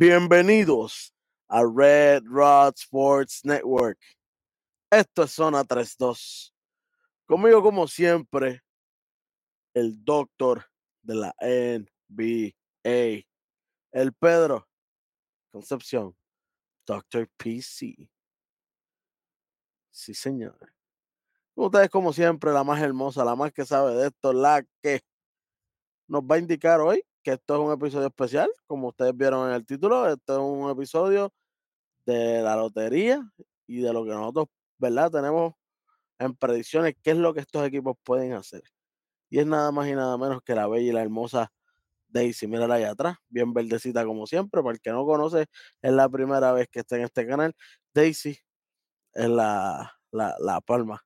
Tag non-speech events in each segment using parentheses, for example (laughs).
Bienvenidos a Red Rod Sports Network. Esto es Zona 32. Conmigo, como siempre, el doctor de la NBA, el Pedro Concepción, Doctor PC. Sí, señor. Ustedes, como siempre, la más hermosa, la más que sabe de esto, la que nos va a indicar hoy que esto es un episodio especial, como ustedes vieron en el título, esto es un episodio de la lotería y de lo que nosotros, ¿verdad? Tenemos en predicciones qué es lo que estos equipos pueden hacer. Y es nada más y nada menos que la bella y la hermosa Daisy. Mírala ahí atrás, bien verdecita como siempre. Para el que no conoce, es la primera vez que está en este canal. Daisy es la, la, la palma,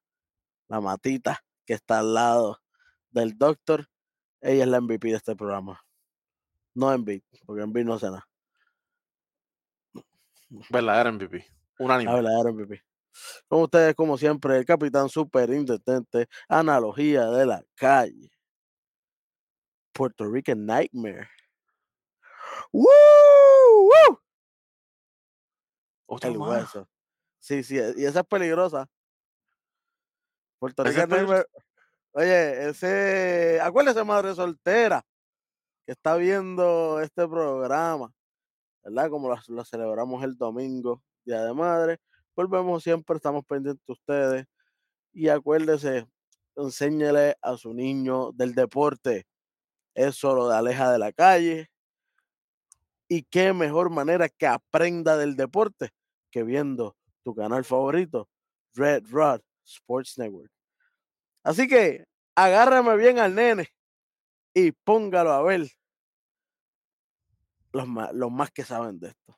la matita que está al lado del doctor. Ella es la MVP de este programa. No Embiid, porque Embiid no hace nada. Verdadero MVP. Unánime. La verdadera MVP. Con ustedes, como siempre, el capitán superintendente, analogía de la calle. Puerto Rican Nightmare. ¡Woo! ¡Woo! Otro El hueso. Sí, sí, y esa es peligrosa. Puerto Rican Nightmare. Oye, ese. Acuérdese, madre soltera, que está viendo este programa, ¿verdad? Como lo, celebramos el domingo, Día de Madre. Volvemos siempre, estamos pendientes de ustedes. Y acuérdese, enséñele a su niño del deporte. Eso lo aleja de la calle. Y qué mejor manera que aprenda del deporte que viendo tu canal favorito, Red Rod Sports Network. Así que agárrame bien al nene y póngalo a ver los más, los más que saben de esto.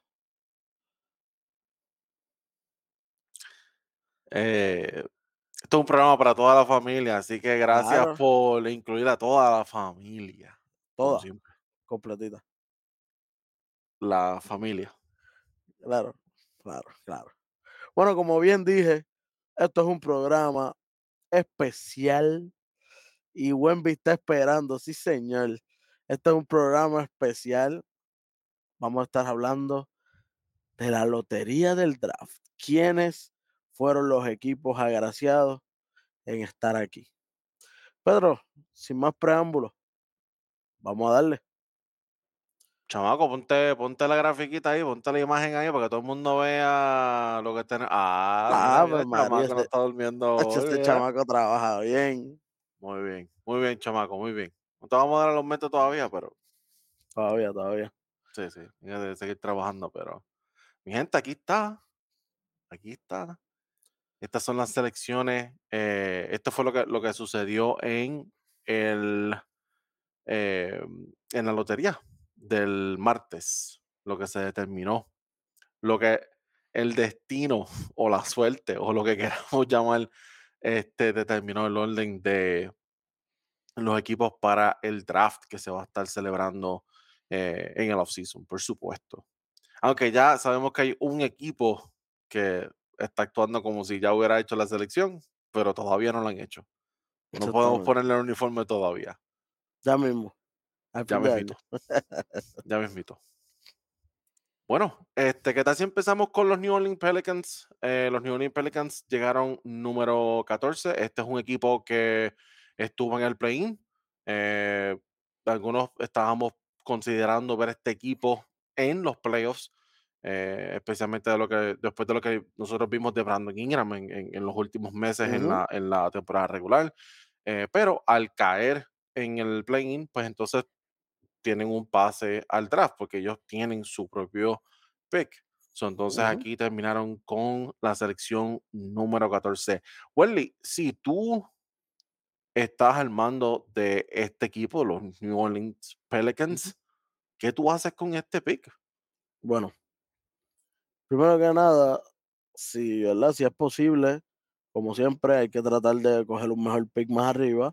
Eh, esto es un programa para toda la familia, así que gracias Claro. por incluir a toda la familia. Toda, completita. La familia. Claro, claro, claro. Bueno, como bien dije, esto es un programa especial y Wenby está esperando, sí señor. Este es un programa especial. Vamos a estar hablando de la lotería del draft. ¿Quiénes fueron los equipos agraciados en estar aquí? Pedro, sin más preámbulos, vamos a darle. Chamaco, ponte, ponte la grafiquita ahí, ponte la imagen ahí para que todo el mundo vea lo que tenemos. Ah, Ah, mira, pues el María, chamaco no este- está durmiendo Hacho, (laughs) hoy, este mira. chamaco trabaja bien. Muy bien, muy bien, chamaco, muy bien. No te vamos a dar los metos todavía, pero Todavía, todavía. sí, sí, tienes que seguir trabajando, pero mi gente, aquí está, aquí está. Estas son las selecciones. eh, esto fue lo que, lo que sucedió en el eh, en la lotería del martes, lo que se determinó, lo que el destino (laughs) o la suerte o lo que queramos (laughs) llamar, este determinó el orden de los equipos para el draft que se va a estar celebrando eh, en el offseason, por supuesto. Aunque ya sabemos que hay un equipo que está actuando como si ya hubiera hecho la selección, pero todavía no lo han hecho. No podemos ponerle el uniforme todavía. Ya mismo. (laughs) Ya mismito. año. Ya mismito. Bueno, este, ¿qué tal si empezamos con los New Orleans Pelicans? Eh, los New Orleans Pelicans llegaron número 14. Este es un equipo que estuvo en el play-in. Eh, algunos estábamos considerando ver este equipo en los playoffs, eh, especialmente de lo que, después de lo que nosotros vimos de Brandon Ingram en, en- en los últimos meses en, Ujú. la, en la temporada regular. Eh, pero al caer en el play-in, pues entonces tienen un pase al draft porque ellos tienen su propio pick. So, entonces aquí terminaron con la selección número 14. Welly, si tú estás al mando de este equipo, los New Orleans Pelicans, ¿qué tú haces con este pick? Bueno, primero que nada, si, ¿verdad? si es posible, como siempre, hay que tratar de coger un mejor pick más arriba.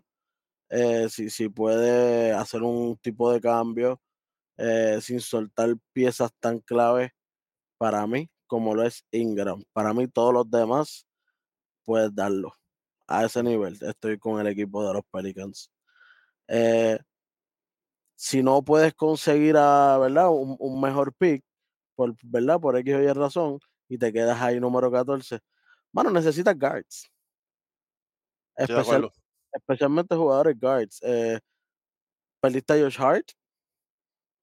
Eh, si, si puede hacer un tipo de cambio eh, sin soltar piezas tan claves para mí como lo es Ingram. Para mí, todos los demás puedes darlo a ese nivel. Estoy con el equipo de los Pelicans. Eh, si no puedes conseguir a, ¿verdad? Un, un mejor pick, por, ¿verdad? Por X o Y razón, y te quedas ahí número 14. Mano, necesitas guards. Especial. Especialmente jugadores guards. Eh, perdiste a Josh Hart,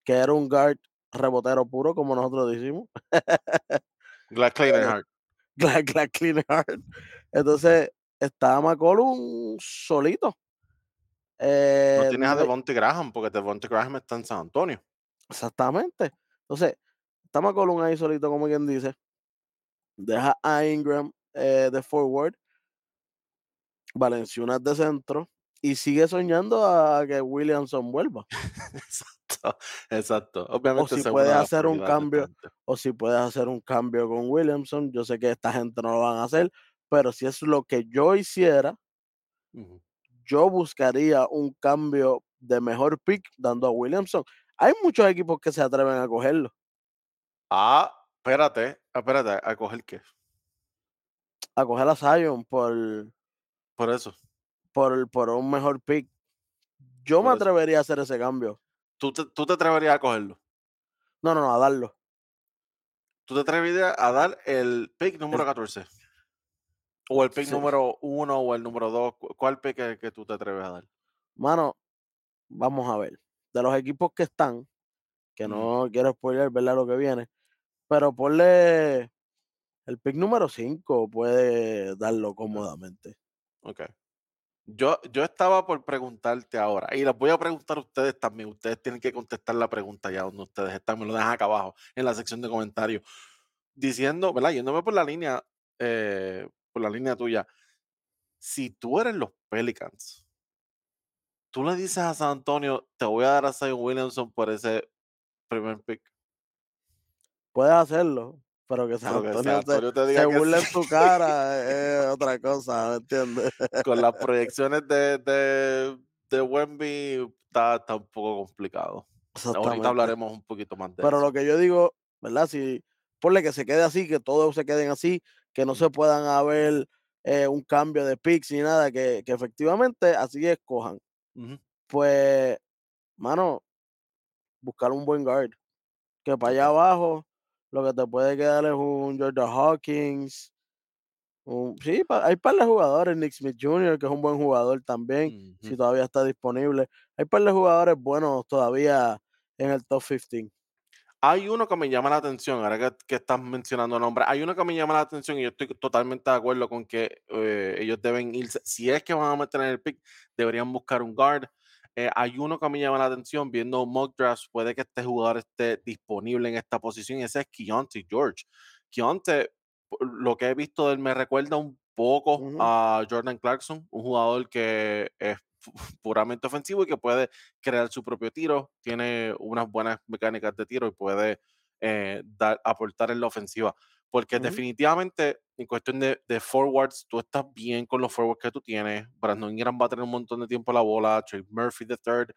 que era un guard rebotero puro, como nosotros decimos. (laughs) Glad Cleaning Heart. Glad, Glad Clean Hart. Entonces, está McCollum solito. No Eh, tienes a Devontae Graham, porque Devontae Graham está en San Antonio. Exactamente. Entonces, está McCollum ahí solito, como quien dice. Deja a Ingram eh, de forward. Valenciunas de centro. Y sigue soñando a que Williamson vuelva. (laughs) Exacto, exacto. Obviamente si esa es puedes hacer un cambio. O si puedes hacer un cambio con Williamson. Yo sé que esta gente no lo van a hacer. Pero si es lo que yo hiciera, yo buscaría un cambio de mejor pick dando a Williamson. Hay muchos equipos que se atreven a cogerlo. Ah, espérate, espérate, ¿a coger qué? A coger a Zion por, Por eso. por, por un mejor pick. Yo me eso. atrevería a hacer ese cambio. ¿Tú te, tú te atreverías a cogerlo? No, no, no, a darlo. ¿Tú te atreverías a dar el pick número 14? ¿O el pick Sí. número 1 o el número 2? ¿Cuál pick es el que tú te atreves a dar? Mano, vamos a ver. De los equipos que están, que no quiero spoiler, ¿verdad? Lo que viene. Pero ponle el pick número 5, puede darlo cómodamente. Ok. Yo, yo estaba por preguntarte ahora, y les voy a preguntar a ustedes también. Ustedes tienen que contestar la pregunta ya donde ustedes están. Me lo dejan acá abajo en la sección de comentarios. Diciendo, ¿verdad? Yéndome por la línea, eh, por la línea tuya. Si tú eres los Pelicans, tú le dices a San Antonio, te voy a dar a Zion Williamson por ese primer pick. Puedes hacerlo, pero que San Pero que San se- Antonio te se, diga que burle en tu cara es otra cosa, ¿me entiendes? (laughs) Con las proyecciones de, de, de Wemby está, está un poco complicado. Ahorita hablaremos un poquito más de Pero eso. lo que yo digo, ¿verdad? Si ponle que se quede así, que todos se queden así, que no se puedan haber eh, un cambio de picks ni nada, que, que efectivamente así escojan. Pues, mano, buscar un buen guard. Que para allá abajo lo que te puede quedar es un Jordan Hawkins. un- sí, pa- hay par de jugadores, Nick Smith Jr., que es un buen jugador también, si todavía está disponible. Hay par de jugadores buenos todavía en el top 15. Hay uno que me llama la atención, ahora que, que estás mencionando nombres, hay uno que me llama la atención y yo estoy totalmente de acuerdo con que eh, ellos deben irse, si es que van a meter en el pick, deberían buscar un guard. Eh, hay uno que me llama la atención, viendo mock drafts, puede que este jugador esté disponible en esta posición y ese es Keontae George. Keontae, lo que he visto de él me recuerda un poco a Jordan Clarkson, un jugador que es (laughs) puramente ofensivo y que puede crear su propio tiro, tiene unas buenas mecánicas de tiro y puede eh, dar, aportar en la ofensiva. Porque definitivamente, en cuestión de, de forwards, tú estás bien con los forwards que tú tienes. Brandon Ingram va a tener un montón de tiempo la bola. Trey Murphy III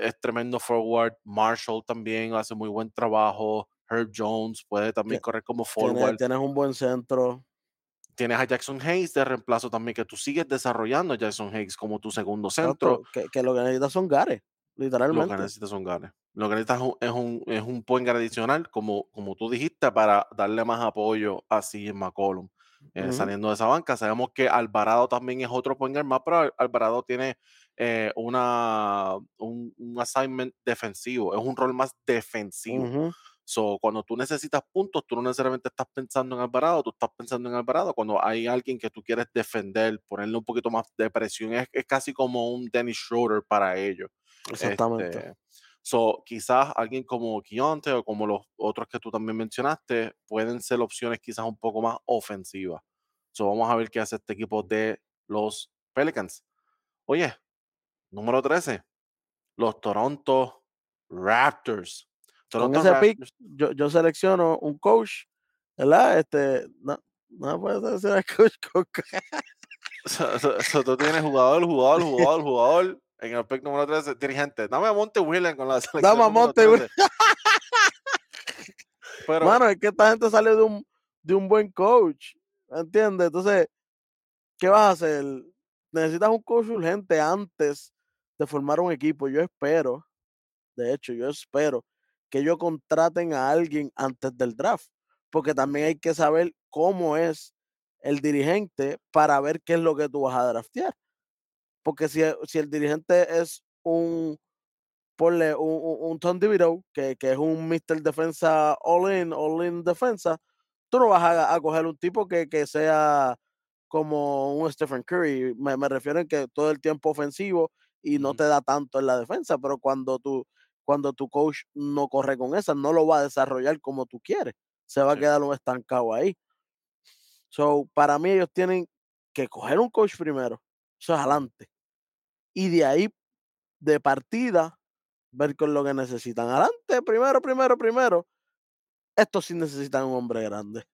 es tremendo forward. Marshall también hace muy buen trabajo. Herb Jones puede también correr como forward. tienes un buen centro. Tienes a Jackson Hayes de reemplazo también, que tú sigues desarrollando a Jackson Hayes como tu segundo centro. Que, que lo que necesitas son gares, Lo que literalmente. necesitas son ganes. Lo que necesitas es un, es un, es un guard adicional, como, como tú dijiste, para darle más apoyo a CJ McCollum. Eh, Ujú. saliendo de esa banca. Sabemos que Alvarado también es otro point guard más, pero Al- Alvarado tiene eh, una, un, un assignment defensivo, es un rol más defensivo. So, cuando tú necesitas puntos, tú no necesariamente estás pensando en Alvarado, tú estás pensando en Alvarado cuando hay alguien que tú quieres defender, ponerle un poquito más de presión. Es, es casi como un Dennis Schroeder para ellos. Exactamente. Este, so, quizás alguien como Keontae o como los otros que tú también mencionaste pueden ser opciones quizás un poco más ofensivas. So, vamos a ver qué hace este equipo de los Pelicans. Oye, número 13, los Toronto Raptors. Con Toronto pick, Raptors. yo, yo selecciono un coach, ¿verdad? Este, no, no puede seleccionar coach con (laughs) So, so- so tú tienes jugador, jugador, (laughs) jugador, jugador. En el pick número 13, dirigente. Dame a Monte Williams con la (laughs) selección. Dame a Monte Williams. (laughs) 13. Pero, Mano, es que esta gente sale de un, de un buen coach, ¿me entiendes? Entonces, ¿qué vas a hacer? Necesitas un coach urgente antes de formar un equipo. Yo espero, de hecho, yo espero que ellos contraten a alguien antes del draft, porque también hay que saber cómo es el dirigente para ver qué es lo que tú vas a draftear. Porque si, si el dirigente es un, ponle un, un, un Tom DeVito, que, que es un Mr. Defensa all in, all in defensa, tú no vas a, a coger un tipo que, que sea como un Stephen Curry. Me, me refiero en que todo el tiempo ofensivo y no te da tanto en la defensa, pero cuando tu, cuando tu coach no corre con esa, no lo va a desarrollar como tú quieres. Se va a quedar un estancado ahí. So, para mí ellos tienen que coger un coach primero, eso es adelante. Y de ahí, de partida, ver con lo que necesitan. Adelante, primero, primero, primero. Estos sí necesitan un hombre grande.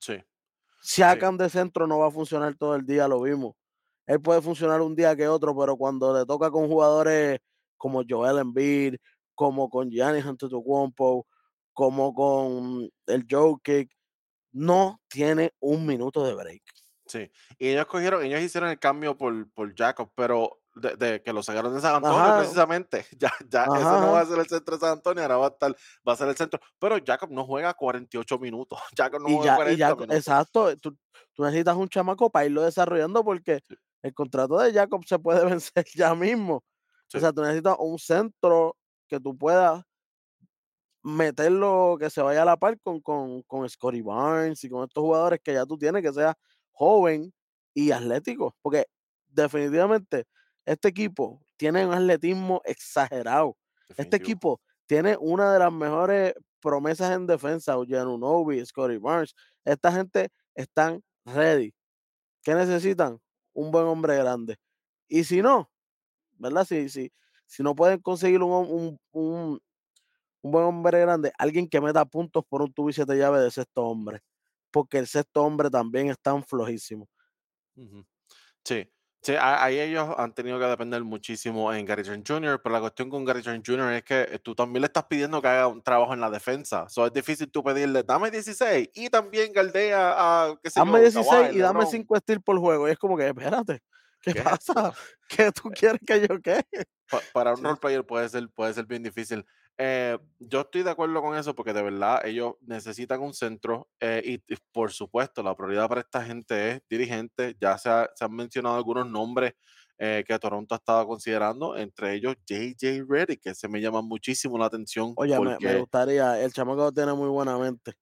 sí, sí, Siakam de centro no va a funcionar todo el día, lo vimos. Él puede funcionar un día que otro, pero cuando le toca con jugadores como Joel Embiid, como con Giannis Antetokounmpo, como con el Jokic, ujú. no tiene un minuto de break. Sí, y ellos cogieron ellos hicieron el cambio por por Jacob, pero de de que lo sacaron de San Antonio Ajá, precisamente, (laughs) ya ya ese ajá, no va a ser el centro de San Antonio, ahora va a estar va a ser el centro, pero Jacob no juega 48 minutos, (laughs) Jacob no Y juega ya, y ya, 40 co- minutos. exacto, tú, tú necesitas un chamaco para irlo desarrollando porque Sí, el contrato de Jacob se puede (laughs) vencer ya mismo. O sea, tú necesitas un centro que tú puedas meterlo, que se vaya a la par con, con, con Scottie Barnes y con estos jugadores que ya tú tienes, que sea joven y atlético. Porque definitivamente este equipo tiene un atletismo exagerado. Este equipo tiene una de las mejores promesas en defensa, Unobi, Scottie Barnes. Esta gente están ready. ¿Qué necesitan? Un buen hombre grande. Y si no, ¿verdad? Si, si, si no pueden conseguir un, un, un, un buen hombre grande, alguien que meta puntos por un tubo y siete llaves de sexto hombre, porque el sexto hombre también es tan flojísimo. Sí, sí, ahí ellos han tenido que depender muchísimo en Gary Trent Jr., pero la cuestión con Gary Trent Jr. es que eh, tú también le estás pidiendo que haga un trabajo en la defensa. So, es difícil tú pedirle, dame 16 y también galdea a, qué sé Hazme yo, 16 Kawhi, y dame LeBron. 5 steals por juego. Y es como que, espérate, ¿qué ¿Qué pasa? ¿Qué tú quieres que yo qué? Pa- para un Sí. role player puede ser, puede ser bien difícil. Eh, yo estoy de acuerdo con eso porque de verdad ellos necesitan un centro eh, y, y por supuesto la prioridad para esta gente es dirigente. Ya se, ha- se han mencionado algunos nombres eh, que Toronto ha estado considerando, entre ellos JJ Redick, que se me llama muchísimo la atención Oye, me, me gustaría, el chamaco tiene muy buena mente.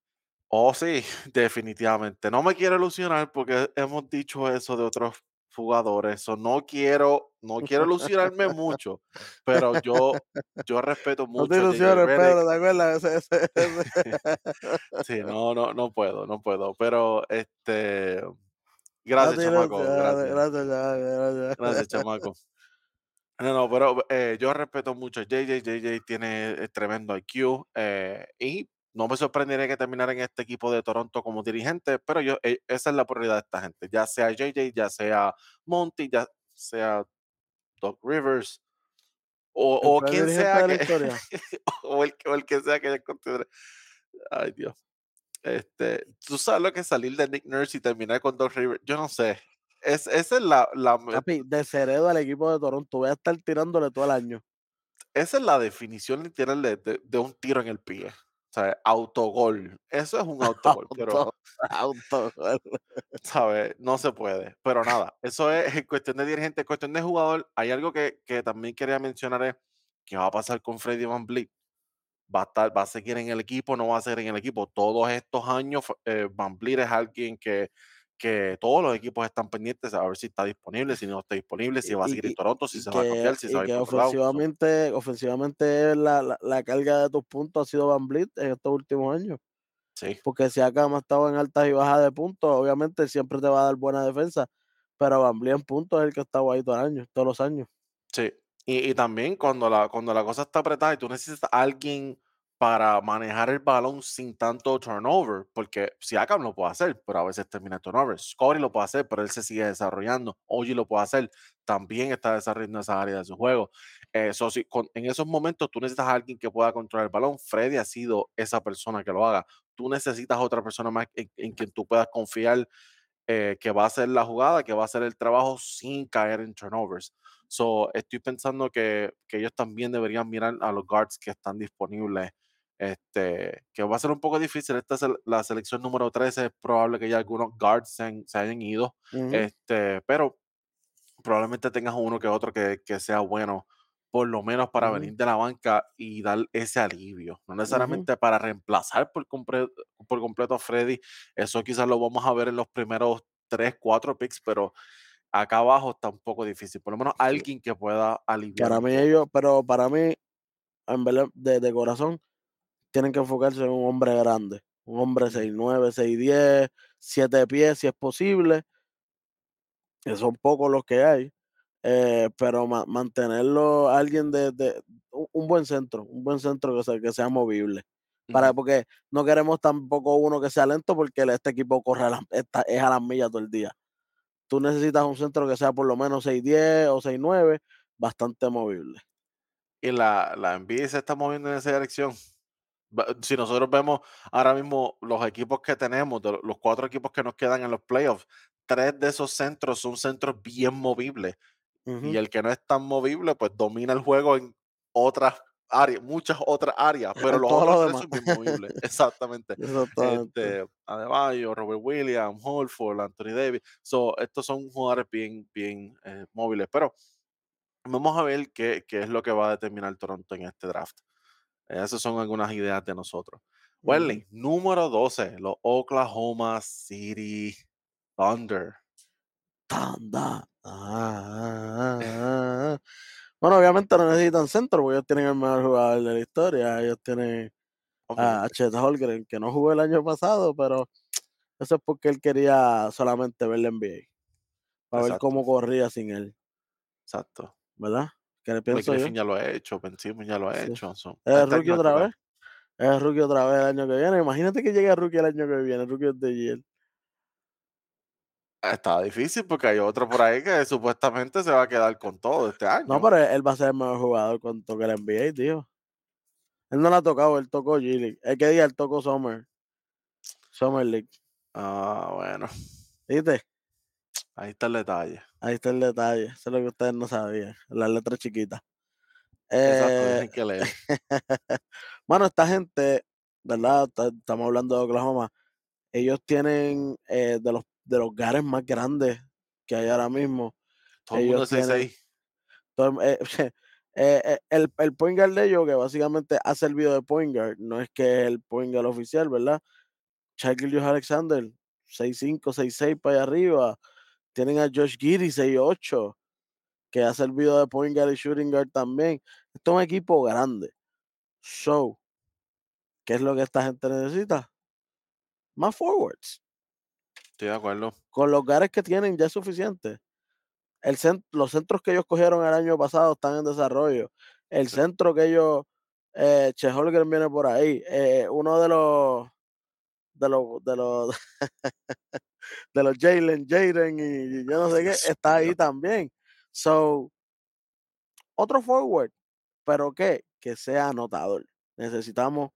oh sí, (laughs) definitivamente. No me quiero ilusionar porque hemos dicho eso de otros jugadores, o no quiero, no quiero ilusionarme (laughs) mucho, pero yo, yo respeto No te mucho ilusiones, Pedro, ¿te acuerdas? Ese, ese, ese. Sí, no, no, no puedo, no puedo, pero, este, No gracias, chamaco, ilusiones, gracias, gracias, chamaco, gracias, gracias. chamaco. No, no, pero, eh, yo respeto mucho a JJ, JJ tiene, eh, tremendo IQ, eh, y no me sorprendería que terminara en este equipo de Toronto como dirigente, pero yo, eh, esa es la prioridad de esta gente, ya sea JJ, ya sea Monty, ya sea Doc Rivers, o o quien sea que (laughs) o el o el que sea que ellos consideren. Ay, Dios. Este, tú sabes lo que es salir de Nick Nurse y terminar con Doc Rivers. Yo no sé. Es, esa es la, la Papi, desheredo al equipo de Toronto. Voy a estar tirándole todo el año. esa es la definición literal de, de- de un tiro en el pie. Autogol. Eso es un (laughs) autogol, pero, Auto, auto. (laughs) ¿sabes? No se puede. Pero nada, eso es en cuestión de dirigente, en cuestión de jugador. Hay algo que, que también quería mencionar es qué va a pasar con Freddy Van Vliet. Va a, estar, va a seguir en el equipo, no va a seguir en el equipo. Todos estos años, eh, Van Vliet es alguien que, que todos los equipos están pendientes a ver si está disponible, si no está disponible, si va a seguir en Toronto, si se va a cambiar, si se va a ir lado. Ofensivamente, ofensivamente la, la, la carga de tus puntos ha sido Van Vliet en estos últimos años. sí, Porque si acá ha estado en altas y bajas de puntos, obviamente siempre te va a dar buena defensa. Pero Van Vliet en puntos es el que ha estado ahí todo el año, todos los años. sí. Y, y también cuando la, cuando la cosa está apretada y tú necesitas a alguien para manejar el balón sin tanto turnover, porque Siakam lo puede hacer, pero a veces termina turnover. Scotty lo puede hacer, pero él se sigue desarrollando. Oji lo puede hacer, también está desarrollando esa área de su juego. Eh, so, si con- en esos momentos tú necesitas a alguien que pueda controlar el balón. Freddy ha sido esa persona que lo haga. Tú necesitas otra persona más en, en quien tú puedas confiar eh, que va a hacer la jugada, que va a hacer el trabajo sin caer en turnovers. So, estoy pensando que, que ellos también deberían mirar a los guards que están disponibles Este, que va a ser un poco difícil. Esta es la selección número 13. Es probable que ya algunos guards se, se hayan ido. Este, pero probablemente tengas uno que otro que, que sea bueno, por lo menos para venir de la banca y dar ese alivio. No necesariamente para reemplazar por, por completo a Freddy. Eso quizás lo vamos a ver en los primeros 3, 4 picks, pero acá abajo está un poco difícil. Por lo menos alguien que pueda aliviar. Para mí, ellos, pero para mí, en verdad, de, de, corazón, tienen que enfocarse en un hombre grande. Un hombre 6'9, 6'10, 7 pies, si es posible. Que son pocos los que hay. Eh, pero mantenerlo alguien de, de, un buen centro, un buen centro que sea, que sea movible. Para, porque no queremos tampoco uno que sea lento porque este equipo corre a es a las millas todo el día. Tú necesitas un centro que sea por lo menos 6'10 o 6'9, bastante movible. Y la, la NBA se está moviendo en esa dirección. Si nosotros vemos ahora mismo los equipos que tenemos, los cuatro equipos que nos quedan en los playoffs, tres de esos centros son centros bien movibles. Y el que no es tan movible, pues domina el juego en otras áreas, muchas otras áreas, pero (laughs) los otros tres son bien movibles. (laughs) Exactamente. Este, Adebayo, Robert Williams, Holford, Anthony Davis. So, estos son jugadores bien, bien eh, móviles. Pero vamos a ver qué, qué, es lo que va a determinar Toronto en este draft. Esas son algunas ideas de nosotros. Well, número 12, los Oklahoma City Thunder. Thunder. Ah, ah, ah, bueno, obviamente no necesitan centro porque ellos tienen el mejor jugador de la historia. Ellos tienen a Chet Holgren, que no jugó el año pasado, pero eso es porque él quería solamente ver la NBA. Para ver cómo corría sin él. Exacto. ¿Verdad? ¿Qué le pienso yo? ya lo ha hecho, Ben ya lo ha hecho. es rookie otra vez. Es rookie otra vez el año que viene. Imagínate que llegue a rookie el año que viene, rookie de Giel. Está difícil porque hay otro por ahí que supuestamente se va a quedar con todo este año. No, pero él va a ser el mejor jugador cuando toque la NBA, tío. Él no la ha tocado, él tocó G-League. El que diga, él tocó Summer. Summer League. Ah, bueno. ¿Viste? Ahí está el detalle. Ahí está el detalle. Eso es lo que ustedes no sabían. Las letras chiquitas. Exacto, eh, que leer. (laughs) bueno, esta gente, ¿verdad? Estamos hablando de Oklahoma. Ellos tienen eh, de los de los gares más grandes que hay ahora mismo. Todo el mundo tienen, (laughs) eh, eh, el, el point guard de ellos, que básicamente ha servido de point guard, no es que es el point guard oficial, ¿verdad? Shaquille Alexander, 6'5, 6'6 para allá arriba. Tienen a Josh Giddy, 6'8, que ha servido de point guard y shooting guard también. Esto es un equipo grande. So, ¿qué es lo que esta gente necesita? Más forwards. Estoy de acuerdo. Con los gares que tienen ya es suficiente. El los centros que ellos cogieron el año pasado están en desarrollo. El centro que ellos, eh, Che viene por ahí. Eh, uno de los, de los, de los, (laughs) de los Jalen, Jaden y yo no sé qué, está ahí también. So, otro forward, pero ¿qué? Que sea anotador. Necesitamos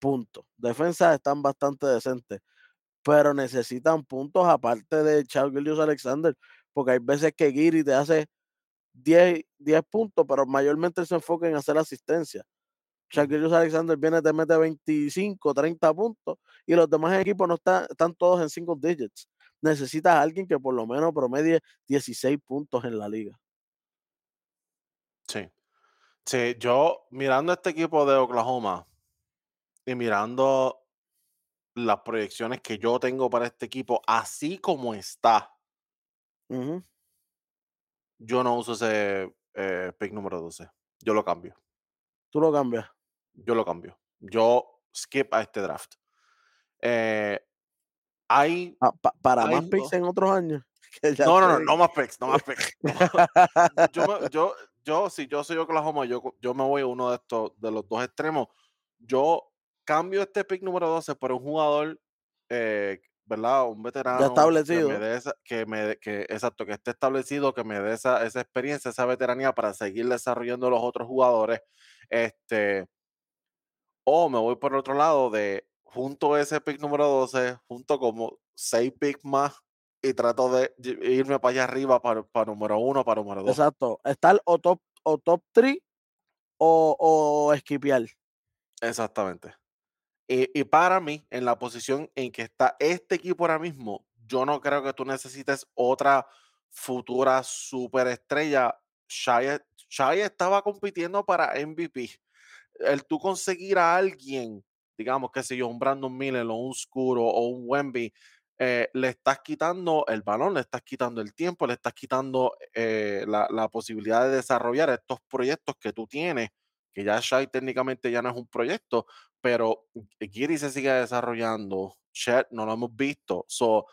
puntos. Defensas están bastante decentes pero necesitan puntos aparte de Charles Alexander, porque hay veces que Giri te hace 10, 10 puntos, pero mayormente se enfoca en hacer asistencia. Charles Alexander viene, te mete 25, 30 puntos y los demás equipos no están, están todos en single digits. Necesitas a alguien que por lo menos promedie 16 puntos en la liga. Sí. Sí, yo mirando este equipo de Oklahoma y mirando las proyecciones que yo tengo para este equipo, así como está, yo no uso ese eh, pick número 12. Yo lo cambio. ¿Tú lo cambias? Yo lo cambio. Yo skip a este draft. Eh, hay. Ah, para más picks en otros años. (laughs) no, no, no, no más picks, no más picks. (laughs) yo, yo, yo, si yo soy Oklahoma, yo, yo me voy a uno de estos, de los dos extremos. Yo cambio este pick número 12 por un jugador, eh, ¿verdad? Un veterano. establecido. Que me, dé que exacto, que esté establecido, que me dé esa, esa, experiencia, esa veteranía para seguir desarrollando los otros jugadores. Este, o me voy por el otro lado de junto a ese pick número 12, junto como seis picks más y trato de irme para allá arriba para, para número uno, para número dos. Exacto. Estar o top, o top 3 o, o esquipear. Exactamente. Y, y para mí, en la posición en que está este equipo ahora mismo, yo no creo que tú necesites otra futura superestrella. Shai, Shai estaba compitiendo para MVP. El tú conseguir a alguien, digamos, que si yo, un Brandon Miller o un Scuro o un Wemby, eh, le estás quitando el balón, le estás quitando el tiempo, le estás quitando eh, la, la posibilidad de desarrollar estos proyectos que tú tienes, que ya Shai técnicamente ya no es un proyecto, pero Giri se sigue desarrollando, Chet no lo hemos visto, so,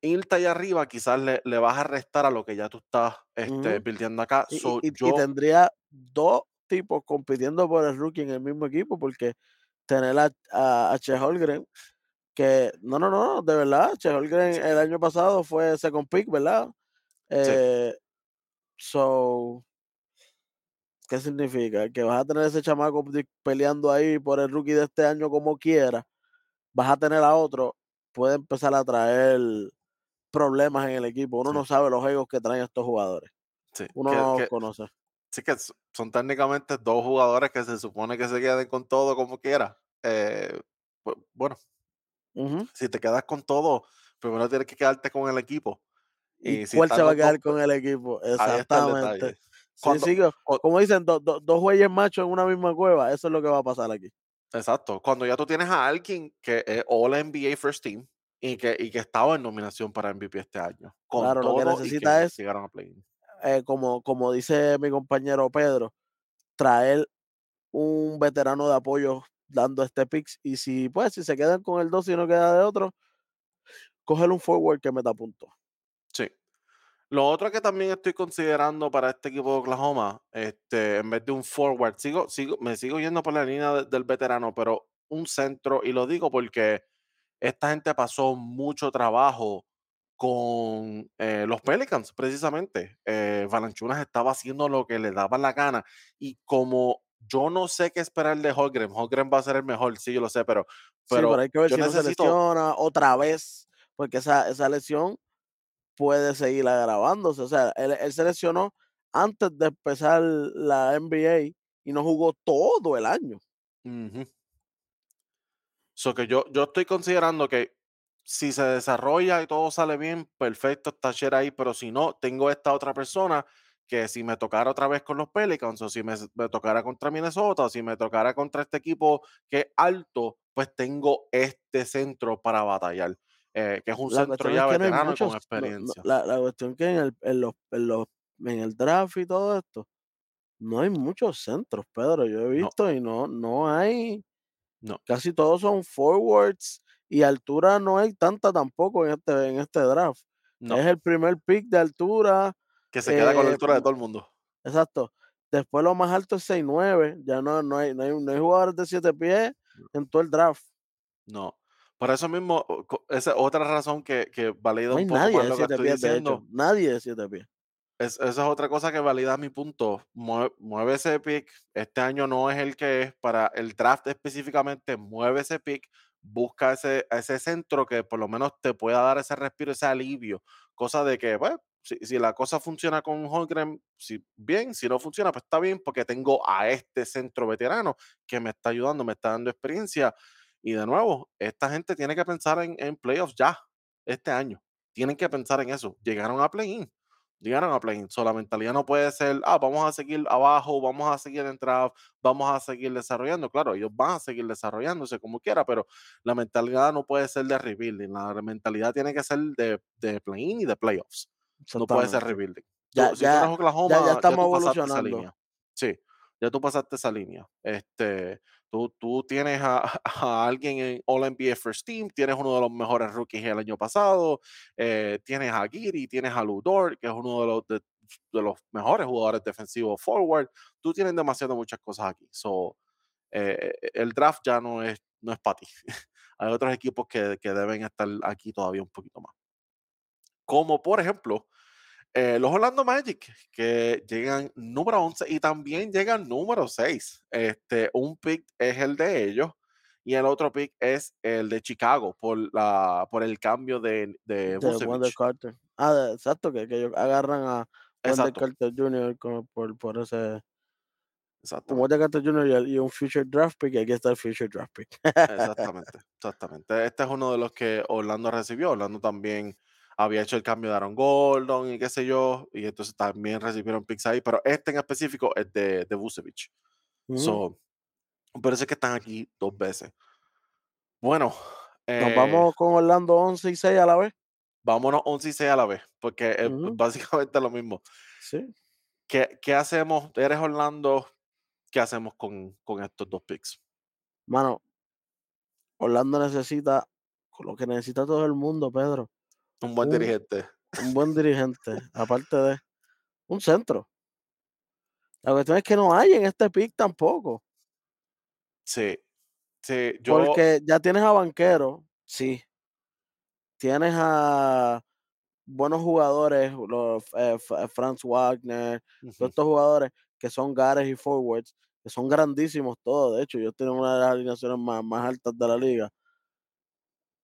irte allá arriba quizás le, le vas a restar a lo que ya tú estás este, acá, Y, y- so, y- y yo, tendría dos tipos compitiendo por el rookie en el mismo equipo, porque tener a, a, a Chet Holmgren, que no, no, no, de verdad, Chet Holmgren el año pasado fue second pick, ¿verdad? sí, Eh, so, ¿qué significa? Que vas a tener ese chamaco peleando ahí por el rookie de este año como quiera, vas a tener a otro, puede empezar a traer problemas en el equipo. Uno sí, no sabe los egos que traen estos jugadores. sí, Uno que, no los que, conoce. Sí que son técnicamente dos jugadores que se supone que se queden con todo como quiera. Eh, bu- bueno, si te quedas con todo, primero tienes que quedarte con el equipo. ¿Y Y si cuál se va a quedar con el equipo? Exactamente. Sí, sí, como dicen, do- do- dos güeyes machos en una misma cueva. Eso es lo que va a pasar aquí. exacto, cuando ya tú tienes a alguien que es All NBA First Team y que, y que estaba en nominación para MVP este año, con Claro, lo que todo y necesita que es, llegaron a play eh, como, como dice mi compañero Pedro, traer un veterano de apoyo dando este picks. Y si, pues, si se quedan con el 2 y no queda de otro, coger un forward que meta puntos. Sí. Lo otro que también estoy considerando para este equipo de Oklahoma, este, en vez de un forward, sigo, sigo, me sigo yendo por la línea de- del veterano, pero un centro, y lo digo porque esta gente pasó mucho trabajo con eh, los Pelicans, precisamente. Eh, estaba haciendo lo que le daba la gana, y como yo no sé qué esperar de Holgren, Holgren va a ser el mejor, sí, yo lo sé, pero, Sí, pero pero hay que ver yo si no se necesito, lesiona otra vez, porque esa, esa lesión puede seguir agravándose. O sea, él, él se lesionó antes de empezar la NBA y no jugó todo el año. So que yo, yo estoy considerando que si se desarrolla y todo sale bien, perfecto, está Sher ahí, pero si no, tengo esta otra persona que si me tocara otra vez con los Pelicans o si me, me tocara contra Minnesota o si me tocara contra este equipo que es alto, pues tengo este centro para batallar, eh, que es un La centro cuestión es ya que no veterano con muchos, no- no- experiencia. la, la cuestión que en el, en, los, en, los, en el draft y todo esto, no hay muchos centros, Pedro. Yo he No, visto y no, no hay, no, casi todos son forwards y altura no hay tanta tampoco en este, en este draft. no, Es el primer pick de altura. que se queda con la eh, altura de todo el mundo. Exacto. Después lo más alto es 6'9". Ya no, no, hay, no, hay, no hay jugadores de 7 pies en todo el draft. No. Por eso mismo, esa es otra razón que, que valida No un poco nadie más de lo que 7 estoy pies, de hecho. diciendo Nadie de 7 pies. Es, esa es otra cosa que valida mi punto. Mue- Mueve, ese pick. Este año no es el que es para el draft específicamente. Mueve ese pick. Busca ese, ese centro que por lo menos te pueda dar ese respiro, ese alivio. Cosa de que, bueno, si, la cosa funciona con Holmgren, si, bien. Si no funciona, pues está bien porque tengo a este centro veterano que me está ayudando, me está dando experiencia. Y de nuevo, esta gente tiene que pensar en, en playoffs ya, este año. Tienen que pensar en eso. Llegaron a play-in llegaron a play-in. So, la mentalidad no puede ser, ah, vamos a seguir abajo, vamos a seguir en draft, vamos a seguir desarrollando. Claro, ellos van a seguir desarrollándose como quiera, pero la mentalidad no puede ser de rebuilding. La mentalidad tiene que ser de, de play-in y de playoffs. No puede ser rebuilding. Ya, Tú- si tú eres ya, ya, ya Oklahoma, ya estamos tú pasaste esa evolucionando. línea. Sí, ya tú pasaste esa línea. Este, tú, tienes (laughs) a, alguien en All NBA First Team, tienes uno de los mejores rookies el año pasado, eh, tienes a Giri, tienes a Ludor, que es uno de los, de los mejores jugadores defensivos forward. Tú tienes demasiado muchas cosas aquí. So, eh, el draft ya no es, no es para ti. (laughs) Hay otros equipos que, que deben estar aquí todavía un poquito más. Como por ejemplo, eh, los Orlando Magic, que llegan número 11 y también llegan número 6. Este, un pick es el de ellos y el otro pick es el de Chicago por, la, por el cambio de, de De Vucevic. Carter. Ah, de- exacto, que, que ellos agarran a Exacto. Carter Jr. con- por, por ese Wanda exactamente, Carter Jr. y un future draft pick, y aquí está el future draft pick. (laughs) exactamente, exactamente. Este es uno de los que Orlando recibió. Orlando también había hecho el cambio de Aaron Gordon y qué sé yo, y entonces también recibieron picks ahí, pero este en específico es de, de Vucevic. Ujú. So, por eso es que están aquí dos veces. Bueno, Nos eh, vamos con Orlando 11 y 6 a la vez. vámonos 11 y 6 a la vez, porque es Ujú, básicamente lo mismo. sí. ¿Qué, qué hacemos? Eres Orlando, ¿qué hacemos con, con estos dos picks? Mano, Orlando necesita lo que necesita todo el mundo, Pedro, Un buen un dirigente. un buen dirigente, aparte de un centro. La cuestión es que no hay en este pick tampoco, Sí, sí, yo, porque ya tienes a Banquero, sí, tienes a buenos jugadores, los, eh, Fra Franz Wagner, todos estos jugadores que son guards y forwards, que son grandísimos todos, de hecho, ellos tienen una de las alineaciones más más altas de la liga,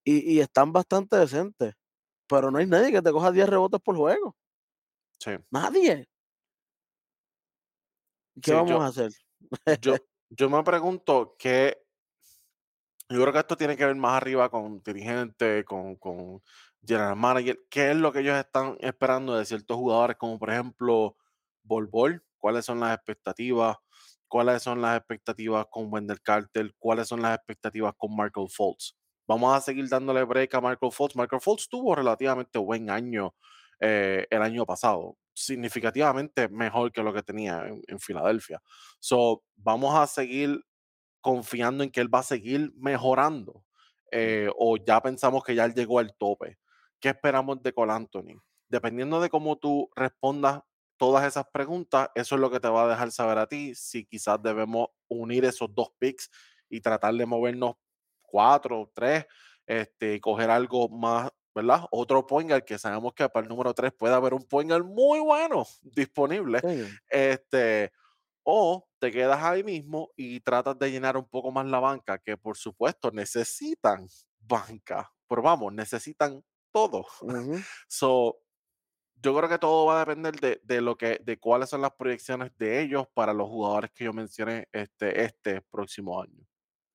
y y están bastante decentes, pero no hay nadie que te coja 10 rebotes por juego, sí, nadie. ¿Qué sí, vamos yo, a hacer? yo, (laughs) yo me pregunto qué, Yo creo que esto tiene que ver más arriba con dirigente, con, con general manager. ¿Qué es lo que ellos están esperando de ciertos jugadores, como por ejemplo Bol Bol? ¿Cuáles son las expectativas? ¿Cuáles son las expectativas con Wendell Carter? ¿Cuáles son las expectativas con Michael Fultz? Vamos a seguir dándole break a Michael Fultz. Michael Fultz tuvo relativamente buen año eh, el año pasado, significativamente mejor que lo que tenía en, en Filadelfia. So, vamos a seguir confiando en que él va a seguir mejorando, eh, o ya pensamos que ya él llegó al tope. ¿Qué esperamos de Cole Anthony? Dependiendo de cómo tú respondas todas esas preguntas, eso es lo que te va a dejar saber a ti si quizás debemos unir esos dos picks y tratar de movernos cuatro, tres, este, y coger algo más, ¿verdad? Otro point guard que sabemos que para el número tres puede haber un point guard muy bueno (laughs) disponible. Sí, Este, o te quedas ahí mismo y tratas de llenar un poco más la banca, que por supuesto necesitan (laughs) banca, pero vamos, necesitan todo. (laughs) So, yo creo que todo va a depender de, de lo que, de cuáles son las proyecciones de ellos para los jugadores que yo mencioné este, este próximo año.